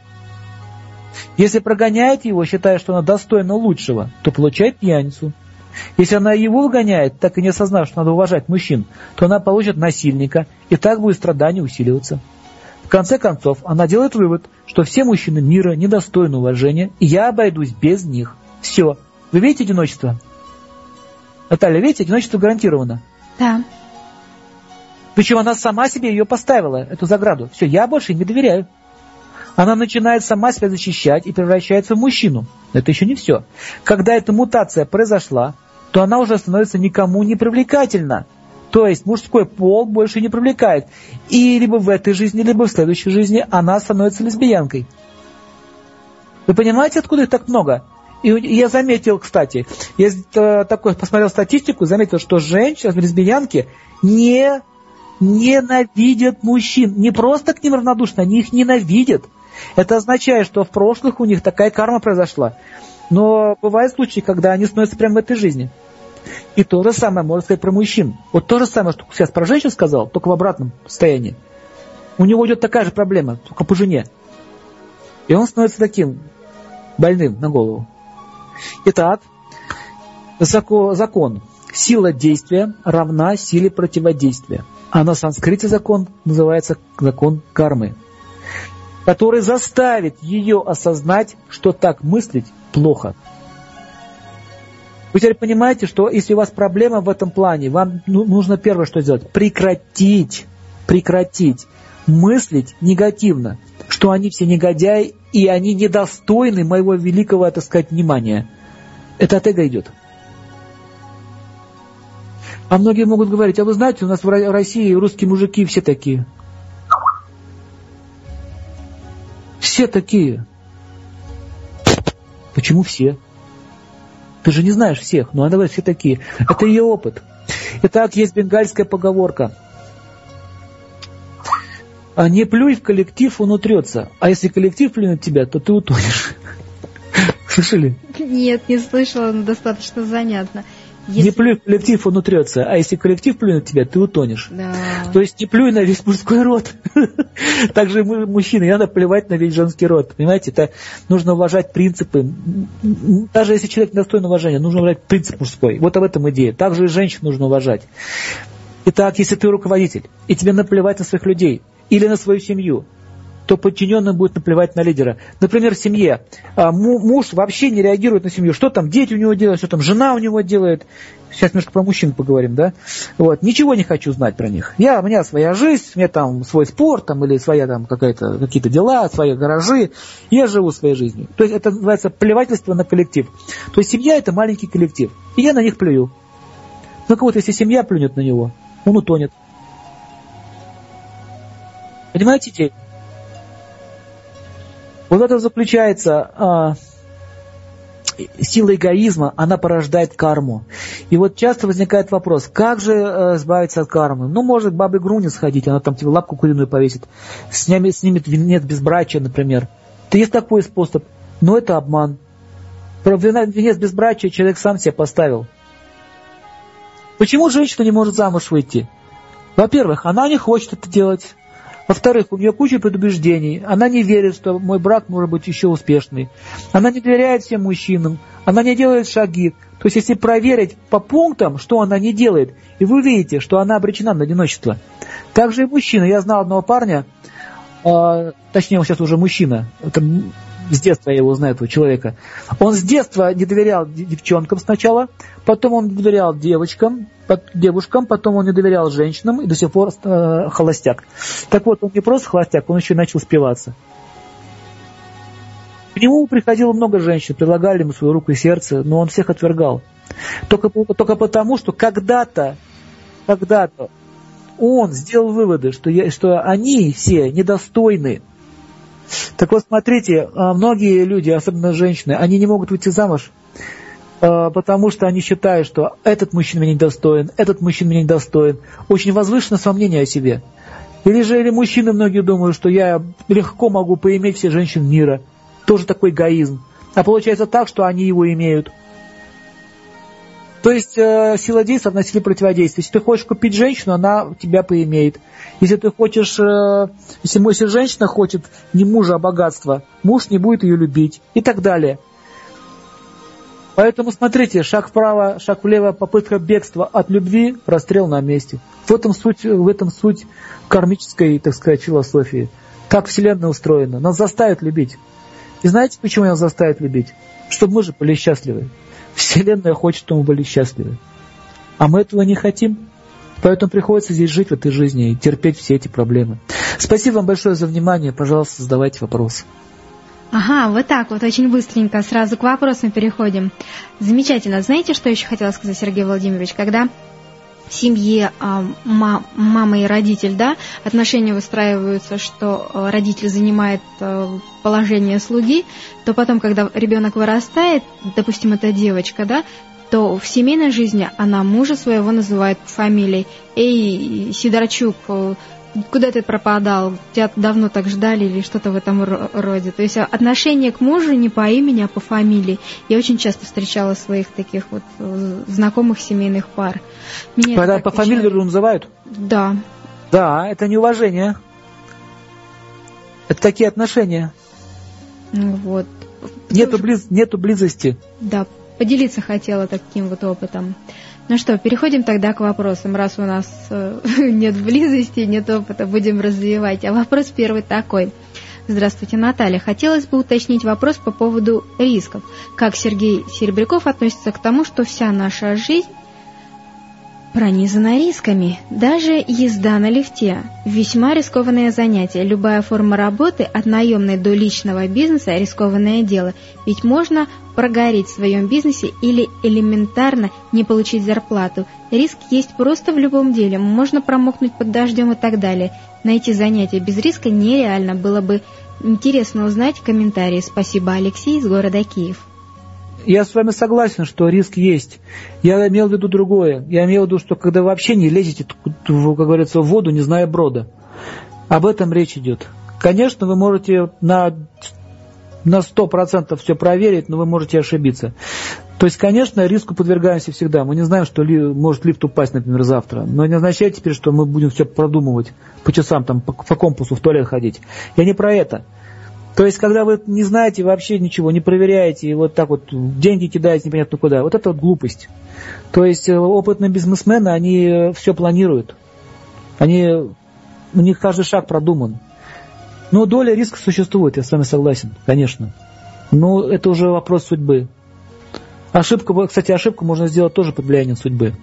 если прогоняет его, считая, что она достойна лучшего, то получает пьяницу. Если она его выгоняет, так и не осознав, что надо уважать мужчин, то она получит насильника, и так будет страдание усиливаться. В конце концов, она делает вывод, что все мужчины мира недостойны уважения, и я обойдусь без них. Все. Вы видите одиночество? Наталья, видите, одиночество гарантировано? Да. Причем она сама себе ее поставила, эту заграду. Все, я больше не доверяю. Она начинает сама себя защищать и превращается в мужчину. Но это еще не все. Когда эта мутация произошла, то она уже становится никому не привлекательна. То есть мужской пол больше не привлекает. И либо в этой жизни, либо в следующей жизни она становится лесбиянкой. Вы понимаете, откуда их так много? И я заметил, кстати, я э, такой посмотрел статистику, заметил, что женщины, лесбиянки не ненавидят мужчин. Не просто к ним равнодушны, они их ненавидят. Это означает, что в прошлых у них такая карма произошла. Но бывают случаи, когда они становятся прямо в этой жизни. И то же самое можно сказать про мужчин. Вот то же самое, что сейчас про женщин сказал, только в обратном состоянии. У него идет такая же проблема, только по жене. И он становится таким больным на голову. Итак, закон. Сила действия равна силе противодействия. А на санскрите закон называется закон кармы, который заставит ее осознать, что так мыслить плохо. Вы теперь понимаете, что если у вас проблема в этом плане, вам ну, нужно первое что сделать? Прекратить, прекратить мыслить негативно, что они все негодяи и они недостойны моего великого, так сказать, внимания. Это от эго идет. А многие могут говорить, а вы знаете, у нас в России русские мужики все такие. Все такие. Почему все? Ты же не знаешь всех, но она говорит, все такие. Это ее опыт. Итак, есть бенгальская поговорка. А не плюй в коллектив, он утрется. А если коллектив плюнет тебя, то ты утонешь. Слышали? Нет, не слышала, но достаточно занятно. Если... Не плюй коллектив, он утрется. А если коллектив плюнет тебя, ты утонешь. Да. То есть не плюй на весь мужской род. Также мужчины, не надо плевать на весь женский род. Понимаете, это нужно уважать принципы. Даже если человек достоин уважения, нужно уважать принцип мужской. Вот об этом идея. Также и женщин нужно уважать. Итак, если ты руководитель, и тебе наплевать на своих людей, или на свою семью, то подчиненным будет наплевать на лидера. Например, в семье а, муж вообще не реагирует на семью. Что там дети у него делают, что там жена у него делает. Сейчас немножко про мужчин поговорим, да? Вот. Ничего не хочу знать про них. Я, у меня своя жизнь, у меня там свой спорт, там, или своя там какая-то, какие-то дела, свои гаражи. Я живу своей жизнью. То есть это называется плевательство на коллектив. То есть семья это маленький коллектив. И я на них плюю. Ну вот, если семья плюнет на него, он утонет. Понимаете идею? Вот это заключается а, сила эгоизма, она порождает карму. И вот часто возникает вопрос, как же э, избавиться от кармы? Ну, может, бабе Груни сходить, она там тебе лапку куриную повесит, снимет, снимет венец безбрачия, например. Это есть такой способ, но это обман. Про венец безбрачия человек сам себе поставил. Почему женщина не может замуж выйти? Во-первых, она не хочет это делать. Во-вторых, у нее куча предубеждений. Она не верит, что мой брак может быть еще успешный. Она не доверяет всем мужчинам. Она не делает шаги. То есть, если проверить по пунктам, что она не делает, и вы увидите, что она обречена на одиночество. Также и мужчина. Я знал одного парня, э, точнее, он сейчас уже мужчина. Это с детства я его знаю, этого человека. Он с детства не доверял девчонкам сначала, потом он не доверял девочкам, девушкам, потом он не доверял женщинам и до сих пор холостяк. Так вот, он не просто холостяк, он еще начал спиваться. К нему приходило много женщин, предлагали ему свою руку и сердце, но он всех отвергал. Только, только потому, что когда-то, когда-то он сделал выводы, что, я, что они все недостойны так вот, смотрите, а, многие люди, особенно женщины, они не могут выйти замуж, а, потому что они считают, что этот мужчина меня недостоин, этот мужчина меня недостоин. Очень возвышенное сомнение о себе. Или же или мужчины многие думают, что я легко могу поиметь все женщин мира. Тоже такой эгоизм. А получается так, что они его имеют. То есть э, сила действия равна силе противодействия. Если ты хочешь купить женщину, она тебя поимеет. Если ты хочешь, э, если, если женщина хочет не мужа, а богатства, муж не будет ее любить и так далее. Поэтому смотрите, шаг вправо, шаг влево, попытка бегства от любви, расстрел на месте. В этом суть, в этом суть кармической, так сказать, философии. Как Вселенная устроена. Нас заставят любить. И знаете, почему нас заставят любить? Чтобы мы же были счастливы. Вселенная хочет, чтобы мы были счастливы. А мы этого не хотим. Поэтому приходится здесь жить в этой жизни и терпеть все эти проблемы. Спасибо вам большое за внимание. Пожалуйста, задавайте вопросы. Ага, вот так вот, очень быстренько, сразу к вопросам переходим. Замечательно. Знаете, что еще хотела сказать, Сергей Владимирович? Когда семье а, мама и родитель, да, отношения выстраиваются, что э, родитель занимает э, положение слуги, то потом, когда ребенок вырастает, допустим, это девочка, да, то в семейной жизни она мужа своего называет фамилией. Эй, Сидорчук, э, куда ты пропадал, тебя давно так ждали или что-то в этом роде. То есть отношение к мужу не по имени, а по фамилии. Я очень часто встречала своих таких вот э, знакомых семейных пар. Меня Когда по фамилии друг называют? Да. Да, это неуважение. Это такие отношения. Ну вот. Нету, близ... Нету близости. Да, поделиться хотела таким вот опытом. Ну что, переходим тогда к вопросам. Раз у нас э, нет близости, нет опыта, будем развивать. А вопрос первый такой. Здравствуйте, Наталья. Хотелось бы уточнить вопрос по поводу рисков. Как Сергей Серебряков относится к тому, что вся наша жизнь пронизана рисками. Даже езда на лифте – весьма рискованное занятие. Любая форма работы, от наемной до личного бизнеса – рискованное дело. Ведь можно прогореть в своем бизнесе или элементарно не получить зарплату. Риск есть просто в любом деле. Можно промокнуть под дождем и так далее. Найти занятие без риска нереально. Было бы интересно узнать комментарии. Спасибо, Алексей из города Киев. Я с вами согласен, что риск есть. Я имел в виду другое. Я имел в виду, что когда вы вообще не лезете, как говорится, в воду, не зная брода. Об этом речь идет. Конечно, вы можете на на 100% все проверить, но вы можете ошибиться. То есть, конечно, риску подвергаемся всегда. Мы не знаем, что ли, может лифт упасть, например, завтра. Но не означает теперь, что мы будем все продумывать по часам, там, по, по компасу в туалет ходить. Я не про это. То есть, когда вы не знаете вообще ничего, не проверяете, и вот так вот деньги кидаете непонятно куда, вот это вот глупость. То есть, э, опытные бизнесмены, они э, все планируют. Они, у них каждый шаг продуман. Но доля риска существует, я с вами согласен, конечно. Но это уже вопрос судьбы. Ошибка, кстати, ошибку можно сделать тоже под влиянием судьбы.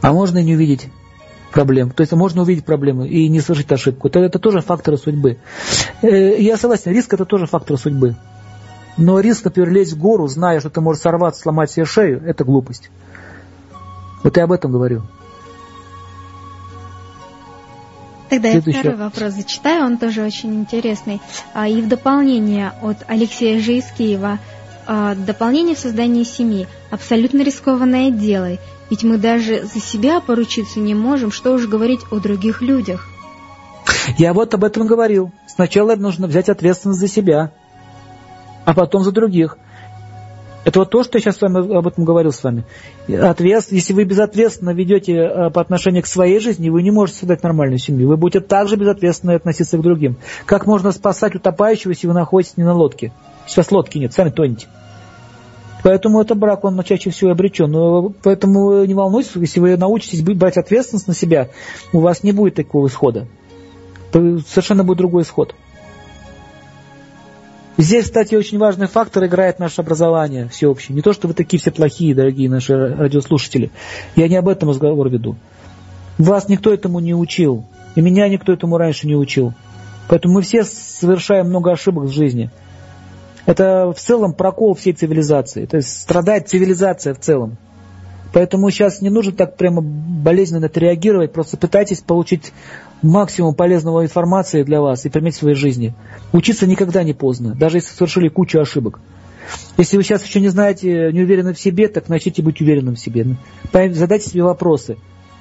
А можно и не увидеть проблем. То есть можно увидеть проблемы и не совершить ошибку. Это, это тоже факторы судьбы. Э, я согласен, риск это тоже фактор судьбы. Но риск, например, лезть в гору, зная, что ты можешь сорваться, сломать себе шею, это глупость. Вот я об этом говорю. Тогда Следующий. я второй вопрос зачитаю, он тоже очень интересный. А, и в дополнение от Алексея Жи из Киева. А, дополнение в создании семьи. Абсолютно рискованное дело. Ведь мы даже за себя поручиться не можем, что уж говорить о других людях. Я вот об этом говорил. Сначала нужно взять ответственность за себя, а потом за других. Это вот то, что я сейчас с вами об этом говорил с вами. Ответ, если вы безответственно ведете э, по отношению к своей жизни, вы не можете создать нормальную семью. Вы будете также безответственно относиться к другим. Как можно спасать утопающего, если вы находитесь не на лодке? Вас лодки нет, сами тонете. Поэтому это брак, он чаще всего обречен. Но, поэтому не волнуйтесь, если вы научитесь брать ответственность на себя, у вас не будет такого исхода. Совершенно будет другой исход. Здесь, кстати, очень важный фактор играет наше образование всеобщее. Не то, что вы такие все плохие, дорогие наши радиослушатели. Я не об этом разговор веду. Вас никто этому не учил. И меня никто этому раньше не учил. Поэтому мы все совершаем много ошибок в жизни. Это в целом прокол всей цивилизации. То есть страдает цивилизация в целом. Поэтому сейчас не нужно так прямо болезненно отреагировать, просто пытайтесь получить максимум полезного информации для вас и применить в своей жизни. Учиться никогда не поздно, даже если совершили кучу ошибок. Если вы сейчас еще не знаете, не уверены в себе, так начните быть уверенным в себе. Задайте себе вопросы.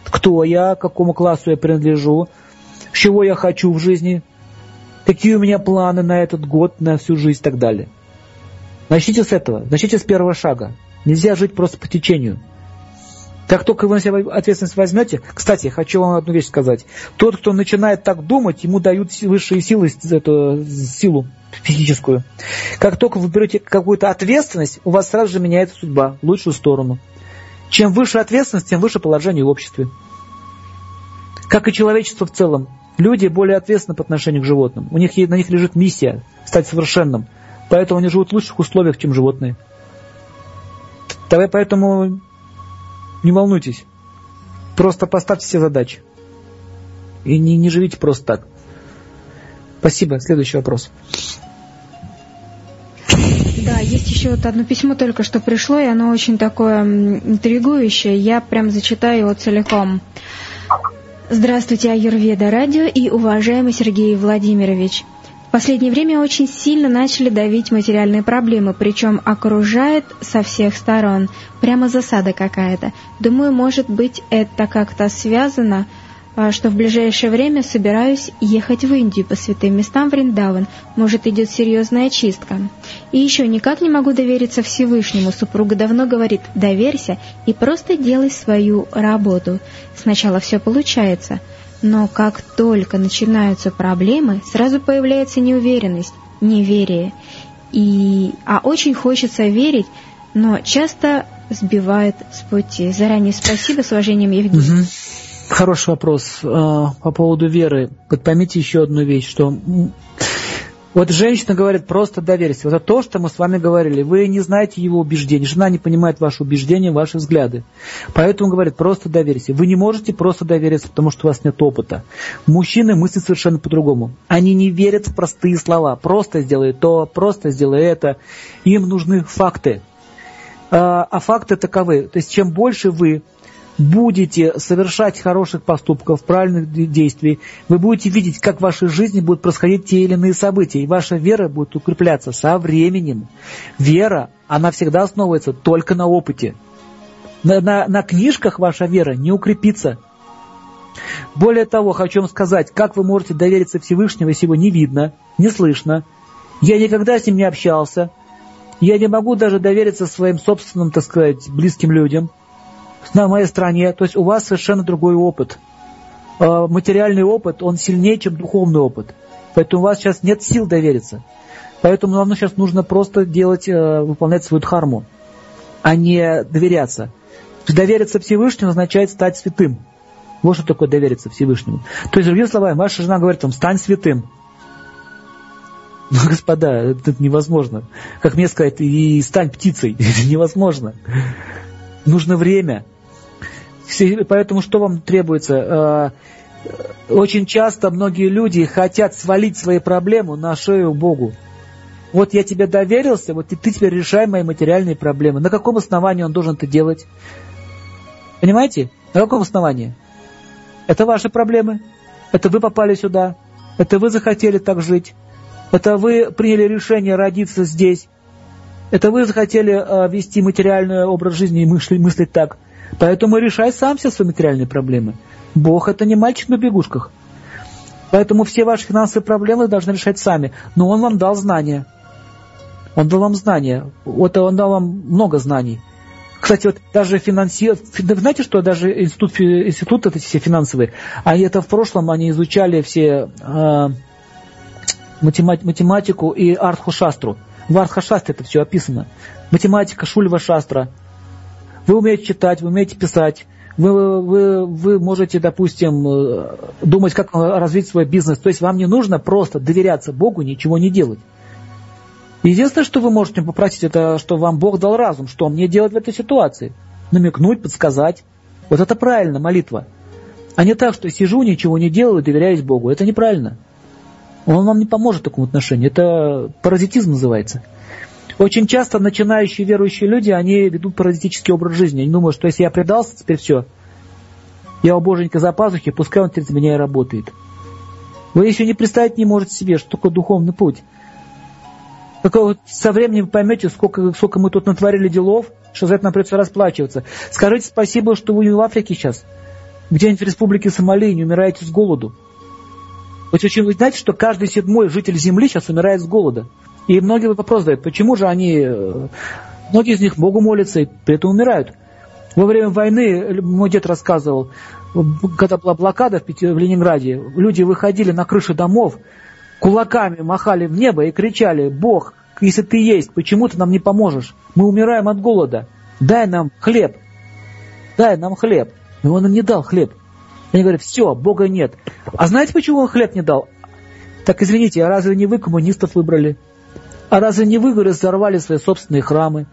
Кто я, к какому классу я принадлежу, чего я хочу в жизни, какие у меня планы на этот год, на всю жизнь и так далее. Начните с этого, начните с первого шага. Нельзя жить просто по течению. Как только вы на себя ответственность возьмете, кстати, хочу вам одну вещь сказать. Тот, кто начинает так думать, ему дают высшие силы, эту силу физическую. Как только вы берете какую-то ответственность, у вас сразу же меняется судьба в лучшую сторону. Чем выше ответственность, тем выше положение в обществе. Как и человечество в целом. Люди более ответственны по отношению к животным. У них, на них лежит миссия стать совершенным. Поэтому они живут в лучших условиях, чем животные. Давай поэтому не волнуйтесь. Просто поставьте себе задачи. И не, не живите просто так. Спасибо. Следующий вопрос. Да, есть еще вот одно письмо только что пришло, и оно очень такое интригующее. Я прям зачитаю его целиком. Здравствуйте, Аюрведа Радио и уважаемый Сергей Владимирович. В последнее время очень сильно начали давить материальные проблемы, причем окружает со всех сторон. Прямо засада какая-то. Думаю, может быть, это как-то связано а, что в ближайшее время собираюсь ехать в Индию по святым местам в Риндаван. Может, идет серьезная чистка. И еще никак не могу довериться Всевышнему. Супруга давно говорит «доверься и просто делай свою работу». Сначала все получается. Но как только начинаются проблемы, сразу появляется неуверенность, неверие. И... А очень хочется верить, но часто сбивает с пути. Заранее спасибо, с уважением, Евгений. Угу. Хороший вопрос э, по поводу веры. Вот поймите еще одну вещь, что вот женщина говорит, просто доверься. Вот это то, что мы с вами говорили. Вы не знаете его убеждений. Жена не понимает ваши убеждения, ваши взгляды. Поэтому говорит, просто доверься. Вы не можете просто довериться, потому что у вас нет опыта. Мужчины мыслят совершенно по-другому. Они не верят в простые слова. Просто сделай то, просто сделай это. Им нужны факты. А, а факты таковы. То есть чем больше вы будете совершать хороших поступков, правильных действий, вы будете видеть, как в вашей жизни будут происходить те или иные события, и ваша вера будет укрепляться со временем. Вера, она всегда основывается только на опыте. На, на, на книжках ваша вера не укрепится. Более того, хочу вам сказать, как вы можете довериться Всевышнему, если его не видно, не слышно. Я никогда с ним не общался. Я не могу даже довериться своим собственным, так сказать, близким людям – на моей стране, то есть у вас совершенно другой опыт. А, материальный опыт, он сильнее, чем духовный опыт. Поэтому у вас сейчас нет сил довериться. Поэтому вам сейчас нужно просто делать, э, выполнять свою дхарму, а не доверяться. Довериться Всевышнему означает стать святым. Вот что такое довериться Всевышнему. То есть, другими словами, ваша жена говорит вам, стань святым. Ну, господа, это невозможно. Как мне сказать, и стань птицей. Это невозможно. Нужно время. Поэтому что вам требуется? Э, очень часто многие люди хотят свалить свои проблемы на шею Богу. Вот я тебе доверился, вот ты теперь решай мои материальные проблемы. На каком основании он должен это делать? Понимаете? На каком основании? Это ваши проблемы. Это вы попали сюда. Это вы захотели так жить. Это вы приняли решение родиться здесь. Это вы захотели э, вести материальный образ жизни и мыслить, мыслить так. Поэтому решай сам все свои материальные проблемы. Бог это не мальчик на бегушках. Поэтому все ваши финансовые проблемы должны решать сами. Но Он вам дал знания. Он дал вам знания. Вот Он дал вам много знаний. Кстати, вот даже финансирование, знаете, что даже институт, институт это все финансовые, а это в прошлом они изучали все э, математику и артхушастру. В артхушастре это все описано. Математика, шульва шастра – вы умеете читать, вы умеете писать, вы, вы, вы можете, допустим, э, думать, как развить свой бизнес. То есть вам не нужно просто доверяться Богу, ничего не делать. Единственное, что вы можете попросить, это что вам Бог дал разум, что мне делать в этой ситуации. Намекнуть, подсказать. Вот это правильно, молитва. А не так, что сижу, ничего не делаю, доверяюсь Богу. Это неправильно. Он вам не поможет в таком отношении. Это паразитизм называется. Очень часто начинающие верующие люди, они ведут паразитический образ жизни. Они думают, что если я предался, теперь все. Я у Боженька за пазухи, пускай он через меня и работает. Вы еще не представить не можете себе, что такое духовный путь. Только вот со временем вы поймете, сколько, сколько мы тут натворили делов, что за это нам придется расплачиваться. Скажите спасибо, что вы не в Африке сейчас, где-нибудь в республике Сомали не умираете с голоду. Вот очень, вы знаете, что каждый седьмой житель Земли сейчас умирает с голода. И многие вопрос задают, почему же они, э, многие из них Богу молятся и при этом умирают. Во время войны, мой дед рассказывал, когда была блокада в, Ленинграде, люди выходили на крыши домов, кулаками махали в небо и кричали, Бог, если ты есть, почему ты нам не поможешь? Мы умираем от голода. Дай нам хлеб. Дай нам хлеб. И он им не дал хлеб. Они говорят, все, Бога нет. А знаете, почему он хлеб не дал? Так извините, а разве не вы коммунистов выбрали? А разве не вы, говорят, взорвали свои собственные храмы?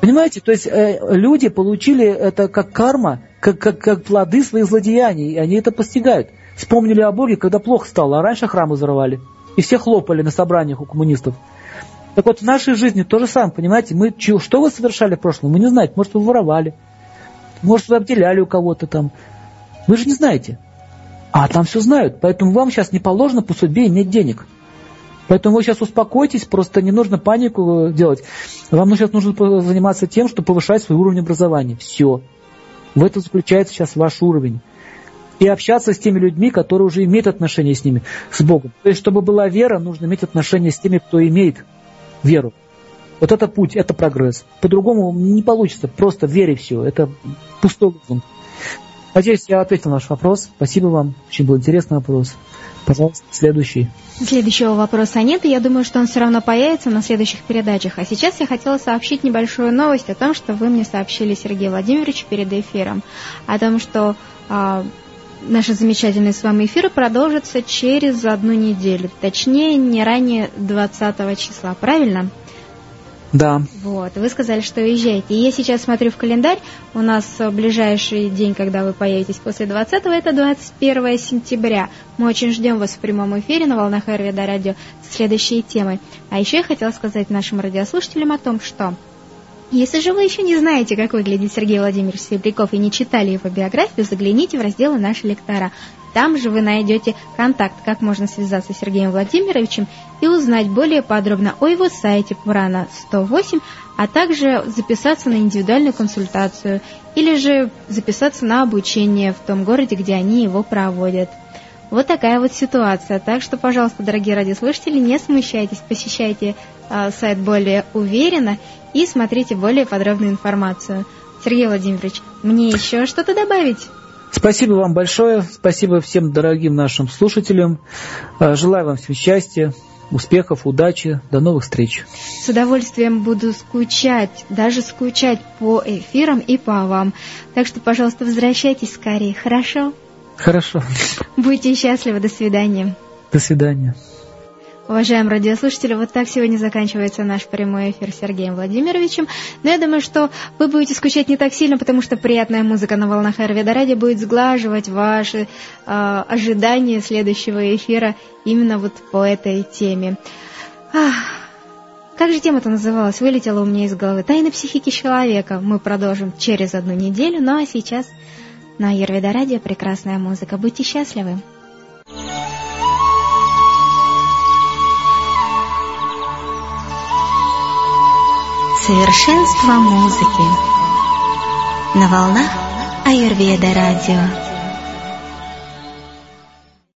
Понимаете, то есть э, люди получили это как карма, как, как, как плоды своих злодеяний, и они это постигают. Вспомнили о Боге, когда плохо стало, а раньше храмы взорвали. И все хлопали на собраниях у коммунистов. Так вот, в нашей жизни то же самое, понимаете? Мы, что вы совершали в прошлом, мы не знаете. Может, вы воровали, может, вы обделяли у кого-то там. Вы же не знаете. А там все знают. Поэтому вам сейчас не положено по судьбе иметь денег. Поэтому вы сейчас успокойтесь, просто не нужно панику делать. Вам сейчас нужно заниматься тем, чтобы повышать свой уровень образования. Все. В этом заключается сейчас ваш уровень. И общаться с теми людьми, которые уже имеют отношения с ними, с Богом. То есть, чтобы была вера, нужно иметь отношения с теми, кто имеет веру. Вот это путь, это прогресс. По-другому не получится. Просто вере все. Это пустой лозунг. Надеюсь, я ответил на ваш вопрос. Спасибо вам. Очень был интересный вопрос. Пожалуйста, следующий. Следующего вопроса нет, и я думаю, что он все равно появится на следующих передачах. А сейчас я хотела сообщить небольшую новость о том, что вы мне сообщили, Сергей Владимирович, перед эфиром. О том, что а, наши замечательные с вами эфиры продолжатся через одну неделю. Точнее, не ранее 20 числа. Правильно? Да. Вот, вы сказали, что уезжаете. И я сейчас смотрю в календарь, у нас ближайший день, когда вы поедете после 20-го, это 21 сентября. Мы очень ждем вас в прямом эфире на волнах Эрвида радио с следующей темой. А еще я хотела сказать нашим радиослушателям о том, что если же вы еще не знаете, как выглядит Сергей Владимирович Серебряков и не читали его биографию, загляните в разделы «Наши лектора». Там же вы найдете контакт, как можно связаться с Сергеем Владимировичем и узнать более подробно о его сайте Пурана 108, а также записаться на индивидуальную консультацию или же записаться на обучение в том городе, где они его проводят. Вот такая вот ситуация. Так что, пожалуйста, дорогие радиослушатели, не смущайтесь, посещайте э, сайт более уверенно и смотрите более подробную информацию. Сергей Владимирович, мне еще что-то добавить? Спасибо вам большое, спасибо всем дорогим нашим слушателям. Э, желаю вам всем счастья, успехов, удачи, до новых встреч. С удовольствием буду скучать, даже скучать по эфирам и по вам. Так что, пожалуйста, возвращайтесь скорее, хорошо? Хорошо. Будьте счастливы, до свидания. До свидания. Уважаемые радиослушатели, вот так сегодня заканчивается наш прямой эфир с Сергеем Владимировичем. Но я думаю, что вы будете скучать не так сильно, потому что приятная музыка на волнах Арведа Ради будет сглаживать ваши э, ожидания следующего эфира именно вот по этой теме. Ах, как же тема-то называлась? Вылетела у меня из головы. Тайны психики человека. Мы продолжим через одну неделю. Ну а сейчас на Ерведа Радио прекрасная музыка. Будьте счастливы. Совершенство музыки на волнах Аюрведа радио.